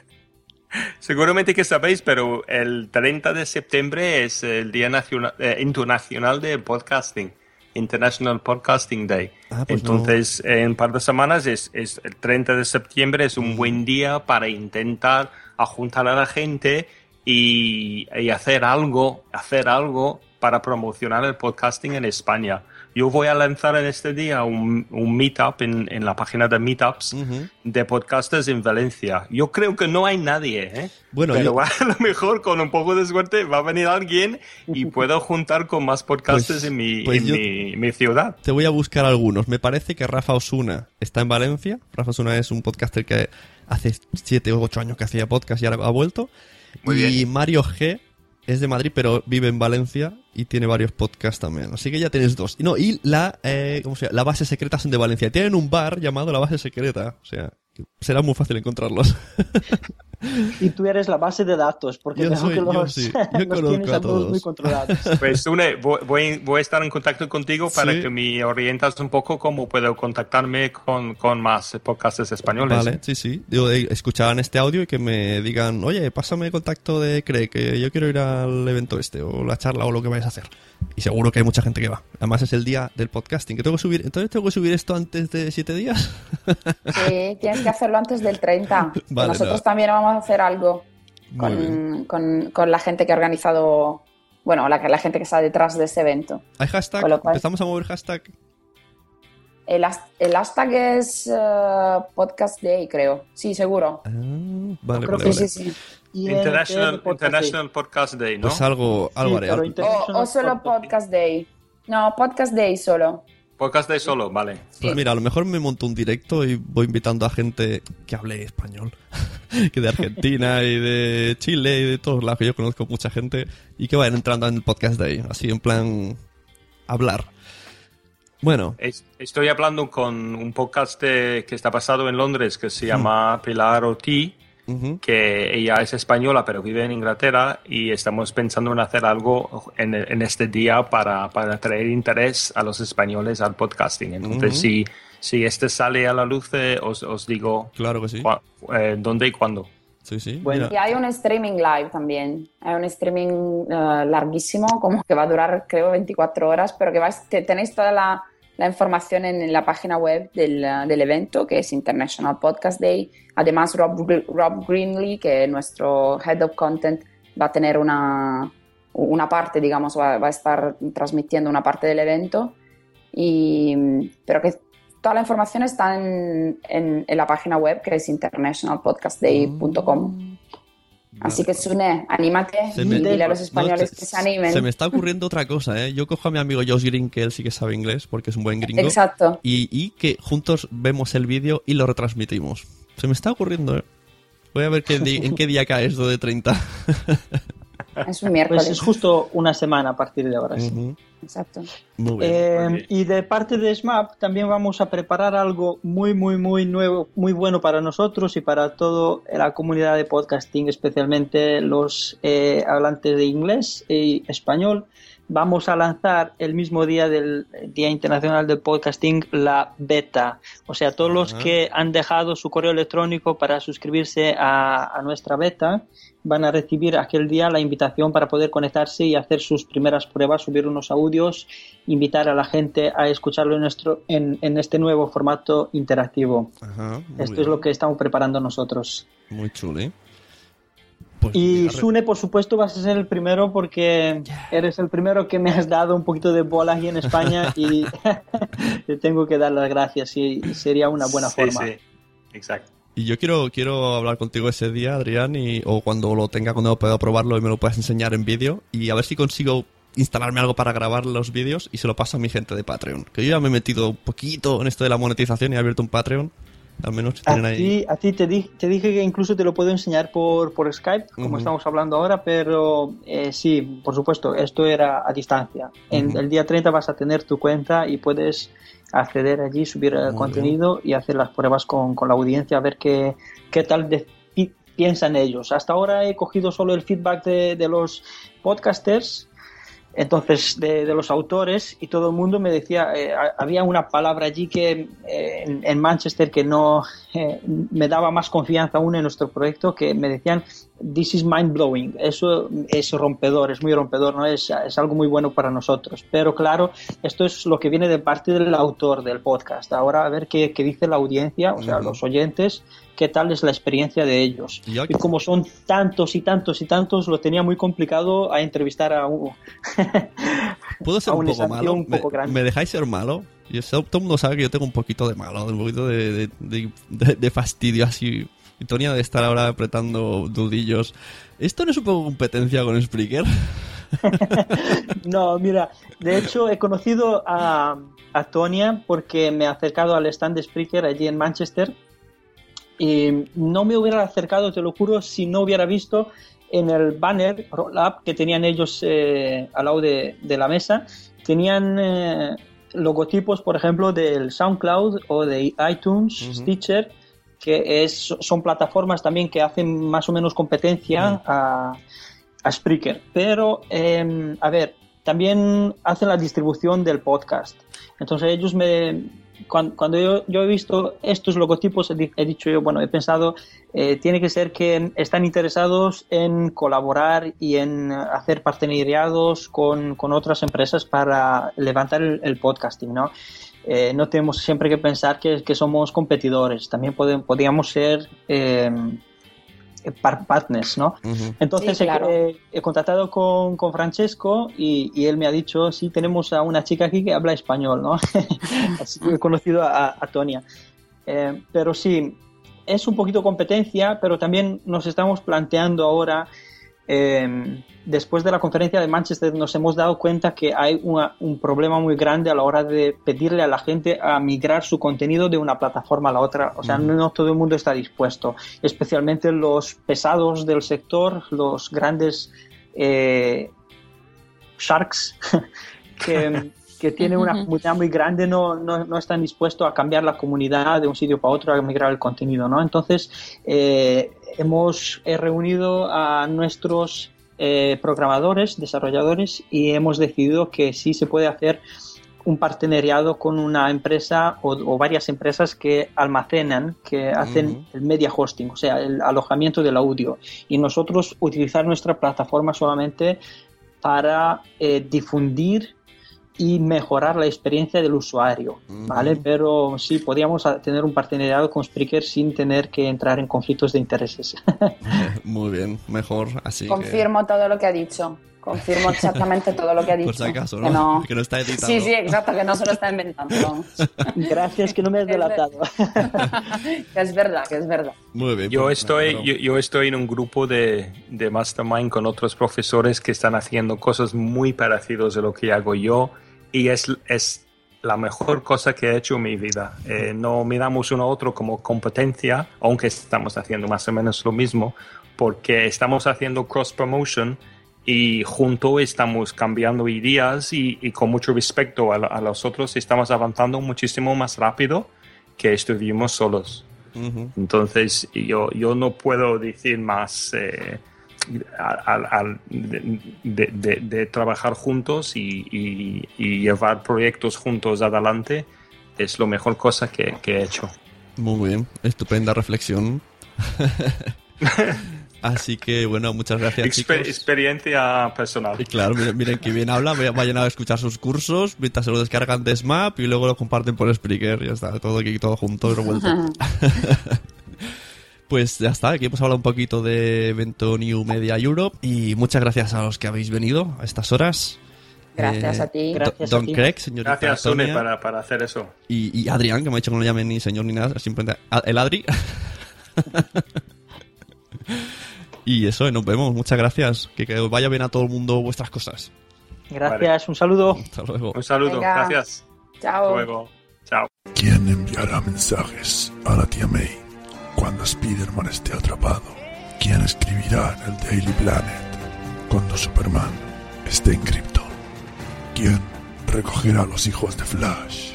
<laughs> seguramente que sabéis, pero el 30 de septiembre es el Día Nacional, eh, Internacional de Podcasting, International Podcasting Day. Ah, pues no. Entonces, en un par de semanas es, es el 30 de septiembre es un buen día para intentar juntar a la gente y, y hacer algo, hacer algo para promocionar el podcasting en España. Yo voy a lanzar en este día un, un meetup en, en la página de Meetups de podcasters en Valencia. Yo creo que no hay nadie, ¿eh? Bueno, pero yo- <laughs> a lo mejor con un poco de suerte va a venir alguien y <laughs> puedo juntar con más podcasters Pues- en, mi, pues en mi, mi ciudad. Te voy a buscar algunos. Me parece que Rafa Osuna está en Valencia. Rafa Osuna es un podcaster que hace 7 o 8 años que hacía podcast y ahora ha vuelto. Muy y bien. Mario G es de Madrid, pero vive en Valencia y tiene varios podcasts también. Así que ya tienes dos. No, y la, eh, ¿cómo se llama? La base secreta son de Valencia. Tienen un bar llamado La Base Secreta. O sea, será muy fácil encontrarlos. <laughs> Y tú eres la base de datos, porque Yo veo soy- que yo los, sí, <laughs> yo los tienes a a todos todos. muy controlados. <laughs> Pues Sune, voy, voy, voy a estar en contacto contigo para Sí. que me orientas un poco cómo puedo contactarme con, con más podcasters españoles. Vale, sí, sí. Digo, de escuchar en este audio y que me digan, oye, pásame el contacto de Craig, que yo quiero ir al evento este, o la charla, o lo que vayas a hacer. Y seguro que hay mucha gente que va. Además es el día del podcasting. Que tengo que subir, entonces tengo que subir esto antes de siete días. sí, tienes que hacerlo antes del 30. Que <laughs> Vale, Nosotros no. también vamos a hacer algo con, con, con la gente que ha organizado, bueno, la, la gente que está detrás de ese evento. ¿Hay hashtag? Con lo cual- ¿Empezamos a mover hashtag? El, has- el hashtag es eh, Podcast Day, creo. Sí, seguro. Vale, Creo vale, que vale. sí, sí. International, International Podcast Day, ¿no? Pues algo, algo haré. algo. O, o solo Podcast Day. No, Podcast Day solo. Podcast Day solo, vale. Pues mira, a lo mejor me monto un directo y voy invitando a gente que hable español. <laughs> que de Argentina y de Chile y de todos lados, que yo conozco mucha gente. Y que vayan entrando en el podcast de ahí. Así en plan... Hablar. Bueno, Es- Estoy hablando con un podcast de- que está basado en Londres que se llama Pilar Oti, que ella es española pero vive en Inglaterra y estamos pensando en hacer algo en, en este día para, para traer interés a los españoles al podcasting. Entonces, Ujú. si, si este sale a la luz, eh, os, os digo claro que sí. eh, dónde y cuándo. Sí, sí. Y hay un streaming live también. Hay un streaming eh, larguísimo, como que va a durar, creo, 24 horas, pero que vais, te- tenéis toda la, la información en la página web del, del evento, que es International Podcast Day. Además, Rob, Rob que es nuestro Head of Content, va a tener una, una parte, digamos, va, a estar transmitiendo una parte del evento. Y, pero que toda la información está en, en la página web, que es internationalpodcastday.com. Así que Sune, anímate y dile a los españoles no, que se animen. Se me está ocurriendo otra cosa, ¿eh? Yo cojo a mi amigo Josh Green, que él sí que sabe inglés, porque es un buen gringo. Exacto. Y, y que juntos vemos el vídeo y lo retransmitimos. Se me está ocurriendo, ¿eh? Voy a ver qué en qué día cae esto de 30. <laughs> Es un miércoles. Pues es justo una semana a partir de ahora. sí. Exacto. Muy bien. Eh, y de parte de SMAP también vamos a preparar algo muy, muy, muy nuevo, muy bueno para nosotros y para toda la comunidad de podcasting, especialmente los eh, hablantes de inglés y español. Vamos a lanzar el mismo día del Día Internacional del Podcasting la beta. O sea, todos los que han dejado su correo electrónico para suscribirse a, a nuestra beta van a recibir aquel día la invitación para poder conectarse y hacer sus primeras pruebas, subir unos audios, invitar a la gente a escucharlo en, nuestro, en, en este nuevo formato interactivo. Esto bien. es lo que estamos preparando nosotros. Muy chuli. Pues Y Sune, por supuesto, vas a ser el primero porque eres el primero que me has dado un poquito de bola aquí en España <laughs> y <laughs> te tengo que dar las gracias y sería una buena Sí, forma. sí. Exacto. Y yo quiero, quiero hablar contigo ese día, Adrián, y, o cuando lo tenga, cuando pueda probarlo y me lo puedas enseñar en vídeo. Y a ver si consigo instalarme algo para grabar los vídeos y se lo paso a mi gente de Patreon. Que yo ya me he metido un poquito en esto de la monetización y he abierto un Patreon. Al menos A tienen ahí. ti, a ti te, di- te dije que incluso te lo puedo enseñar por, por Skype, como Ujú. estamos hablando ahora, pero eh, sí, por supuesto, esto era a distancia. En Ujú. el día 30 vas a tener tu cuenta y puedes acceder allí, subir el Muy contenido y hacer las pruebas con, con la audiencia, a ver qué, qué tal de- pi- piensan ellos. Hasta ahora he cogido solo el feedback de, de los podcasters entonces de, de los autores y todo el mundo me decía eh, ha- había una palabra allí que eh, en, en Manchester que no eh, me daba más confianza aún en nuestro proyecto que me decían this is mind blowing eso es rompedor es muy rompedor no es, es algo muy bueno para nosotros. Pero claro esto es lo que viene de parte del autor del podcast. Ahora a ver qué, qué dice la audiencia o sea los oyentes qué tal es la experiencia de ellos Y como son tantos y tantos y tantos lo tenía muy complicado a entrevistar a un, <laughs> ¿Puedo ser un poco malo? un poco ¿Me, dejáis ser malo? Yo todo el mundo sabe que yo tengo un poquito de malo, un poquito de, de, de- de- de fastidio así. Y Tonia de estar ahora apretando dudillos. ¿Esto no es un poco competencia con Spreaker? <laughs> No, mira, de hecho he conocido a, a Tonia porque me he acercado al stand de Spreaker allí en Manchester y no me hubiera acercado, te lo juro, si no hubiera visto en el banner roll up que tenían ellos eh, al lado de, de la mesa, tenían eh, logotipos, por ejemplo, del SoundCloud o de iTunes. Stitcher, que es, son plataformas también que hacen más o menos competencia a, a Spreaker. Pero, eh, a ver, también hacen la distribución del podcast. Entonces ellos me... Cuando, cuando yo, yo he visto estos logotipos, he, he dicho yo, bueno, he pensado, eh, tiene que ser que están interesados en colaborar y en hacer partenariados con, con otras empresas para levantar el, el podcasting, ¿no? Eh, no tenemos siempre que pensar que, que somos competidores, también podem- podríamos ser eh, partners, ¿no? Entonces Sí, he- claro. he, he contactado con, con Francesco y, y él me ha dicho, sí, tenemos a una chica aquí que habla español, ¿no? <laughs> Así que he conocido a, a Tonia. Eh, pero sí, es un poquito competencia, pero también nos estamos planteando ahora, eh, después de la conferencia de Manchester, nos hemos dado cuenta que hay una- un problema muy grande a la hora de pedirle a la gente a migrar su contenido de una plataforma a la otra. O sea, no todo el mundo está dispuesto, especialmente los pesados del sector, los grandes eh, sharks <laughs> que, <laughs> que tienen una comunidad muy grande no, no, no están dispuestos a cambiar la comunidad de un sitio para otro, a migrar el contenido, ¿no? Entonces, eh, hemos eh, reunido a nuestros eh, programadores, desarrolladores, y hemos decidido que sí se puede hacer un partenariado con una empresa o, o varias empresas que almacenan, que hacen el media hosting, o sea, el alojamiento del audio. Y nosotros utilizar nuestra plataforma solamente para eh, difundir y mejorar la experiencia del usuario, ¿vale? Pero sí, podríamos a- tener un partenariado con Spreaker sin tener que entrar en conflictos de intereses. <laughs> <laughs> Muy bien, mejor así que... Confirmo todo lo que ha dicho. Confirmo exactamente todo lo que ha dicho. <laughs> Por si acaso, Que ¿no? Que no está editado. Sí, sí, exacto, que no se lo está inventando. Gracias que no me has delatado. que es verdad, que es verdad. Muy bien. Yo pues, estoy, yo estoy en un grupo de, de Mastermind con otros profesores que están haciendo cosas muy parecidas a lo que hago yo y es, es la mejor cosa que he hecho en mi vida. Eh, no miramos uno a otro como competencia, aunque estamos haciendo más o menos lo mismo, porque estamos haciendo cross promotion y juntos estamos cambiando ideas y, y con mucho respeto a, a los otros estamos avanzando muchísimo más rápido que estuvimos solos. Entonces, yo, yo no puedo decir más eh, al- al- de, de- de- de trabajar juntos y, y- y llevar proyectos juntos adelante. Es lo mejor cosa que, que he hecho. Muy bien, estupenda reflexión. <laughs> Así que bueno, muchas gracias Exper- chicos. experiencia personal. Y claro, miren, miren que bien habla, vaya- vayan a escuchar sus cursos, mientras se lo descargan de Smap y luego lo comparten por Spreaker, ya está, todo aquí, todo junto y revuelto. <laughs> Pues ya está, aquí hemos hablado un poquito de evento New Media Europe y muchas gracias a los que habéis venido a estas horas. Gracias Eh, a ti. A Don ti. Craig, señorita Gracias, Sune, Antonia, para, para hacer eso. y, y Adrián, que me ha dicho que no le llamen ni señor ni nada, simplemente a- el Adri. <laughs> y eso, nos vemos, muchas gracias. Que, que os vaya bien a todo el mundo vuestras cosas. Gracias, un saludo. Hasta luego. Un saludo, Venga. gracias. Chao. Hasta luego. Chao. ¿Quién enviará mensajes a la tía May cuando Spider-Man esté atrapado? ¿Quién escribirá en el Daily Planet cuando Superman esté en Krypton? ¿Quién recogerá a los hijos de Flash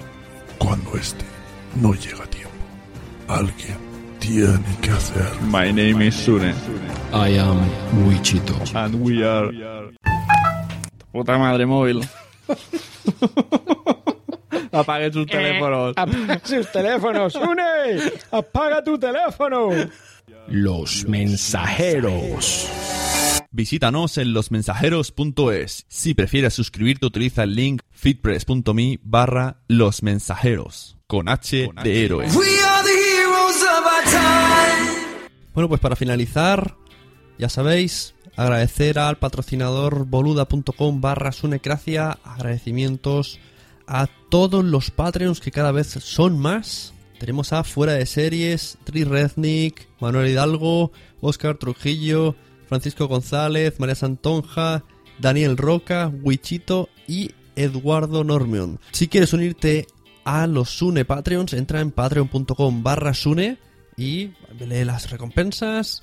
cuando este no llega a tiempo? Alguien tiene que hacer. My name is Sune. I am Wichito. And we are. Puta madre móvil. <laughs> Apague sus teléfonos. Apaga <laughs> sus teléfonos, ¡Une! ¡Apaga tu teléfono! Los mensajeros. Visítanos en losmensajeros.es. Si prefieres suscribirte, utiliza el link fitpress.me barra los mensajeros. Con H de héroe. Bueno, pues para finalizar, ya sabéis, agradecer al patrocinador boluda.com barra sunecracia, agradecimientos a todos los Patreons que cada vez son más. Tenemos a Fuera de Series, Tri Rednick, Manuel Hidalgo, Oscar Trujillo, Francisco González, María Santonja, Daniel Roca, Wichito y Eduardo Normion. Si quieres unirte a los Sune Patreons, entra en patreon.com barra Sune y lee las recompensas,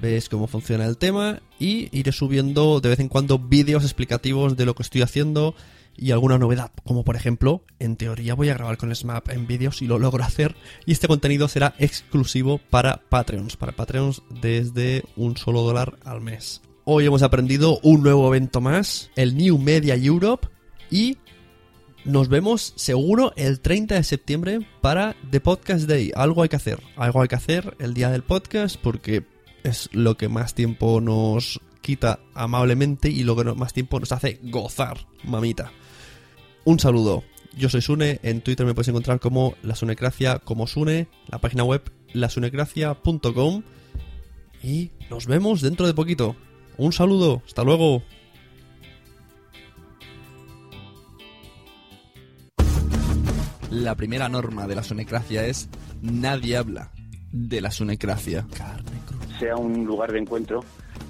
ves cómo funciona el tema y iré subiendo de vez en cuando vídeos explicativos de lo que estoy haciendo y alguna novedad, como por ejemplo, en teoría voy a grabar con Smap en vídeos y lo logro hacer y este contenido será exclusivo para Patreons, para Patreons desde un solo dólar al mes. Hoy hemos aprendido un nuevo evento más, el New Media Europe y nos vemos seguro el 30 de septiembre para The Podcast Day. Algo hay que hacer, algo hay que hacer el día del podcast porque es lo que más tiempo nos quita amablemente y lo que más tiempo nos hace gozar, mamita. Un saludo. Yo soy Sune, en Twitter me puedes encontrar como La Sunecracia, como Sune, la página web lasunecracia.com y nos vemos dentro de poquito. Un saludo, hasta luego. La primera norma de la sunecracia es nadie habla de la sunecracia. sea un lugar de encuentro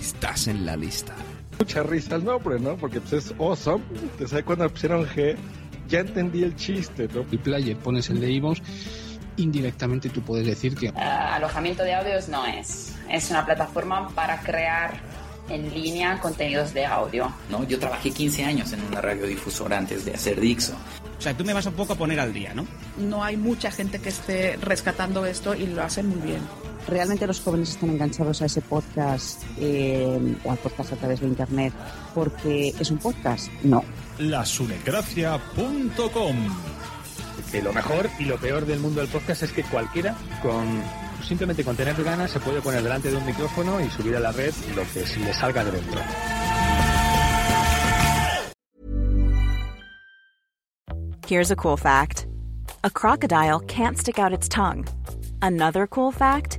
estás en la lista. Mucha risa el nombre, ¿no? Porque pues es awesome. Te sabes cuando pusieron G, ya entendí el chiste, ¿no? El player pones el de iVoox, indirectamente tú puedes decir que Eh, alojamiento de audios no es. Es una plataforma para crear en línea contenidos de audio. ¿no? Yo trabajé 15 años en una radiodifusora antes de hacer Dixo. O sea, tú me vas un poco a poner al día, ¿no? No hay mucha gente que esté rescatando esto y lo hacen muy bien. ¿Realmente los jóvenes están enganchados a ese podcast eh, o al podcast a través de Internet porque es un podcast? No. Lasunecracia.com Que lo mejor y lo peor del mundo del podcast es que cualquiera con simplemente con tener ganas se puede poner delante de un micrófono y subir a la red lo que se le salga de dentro. Here's a cool fact a crocodile can't stick out its tongue. Another cool fact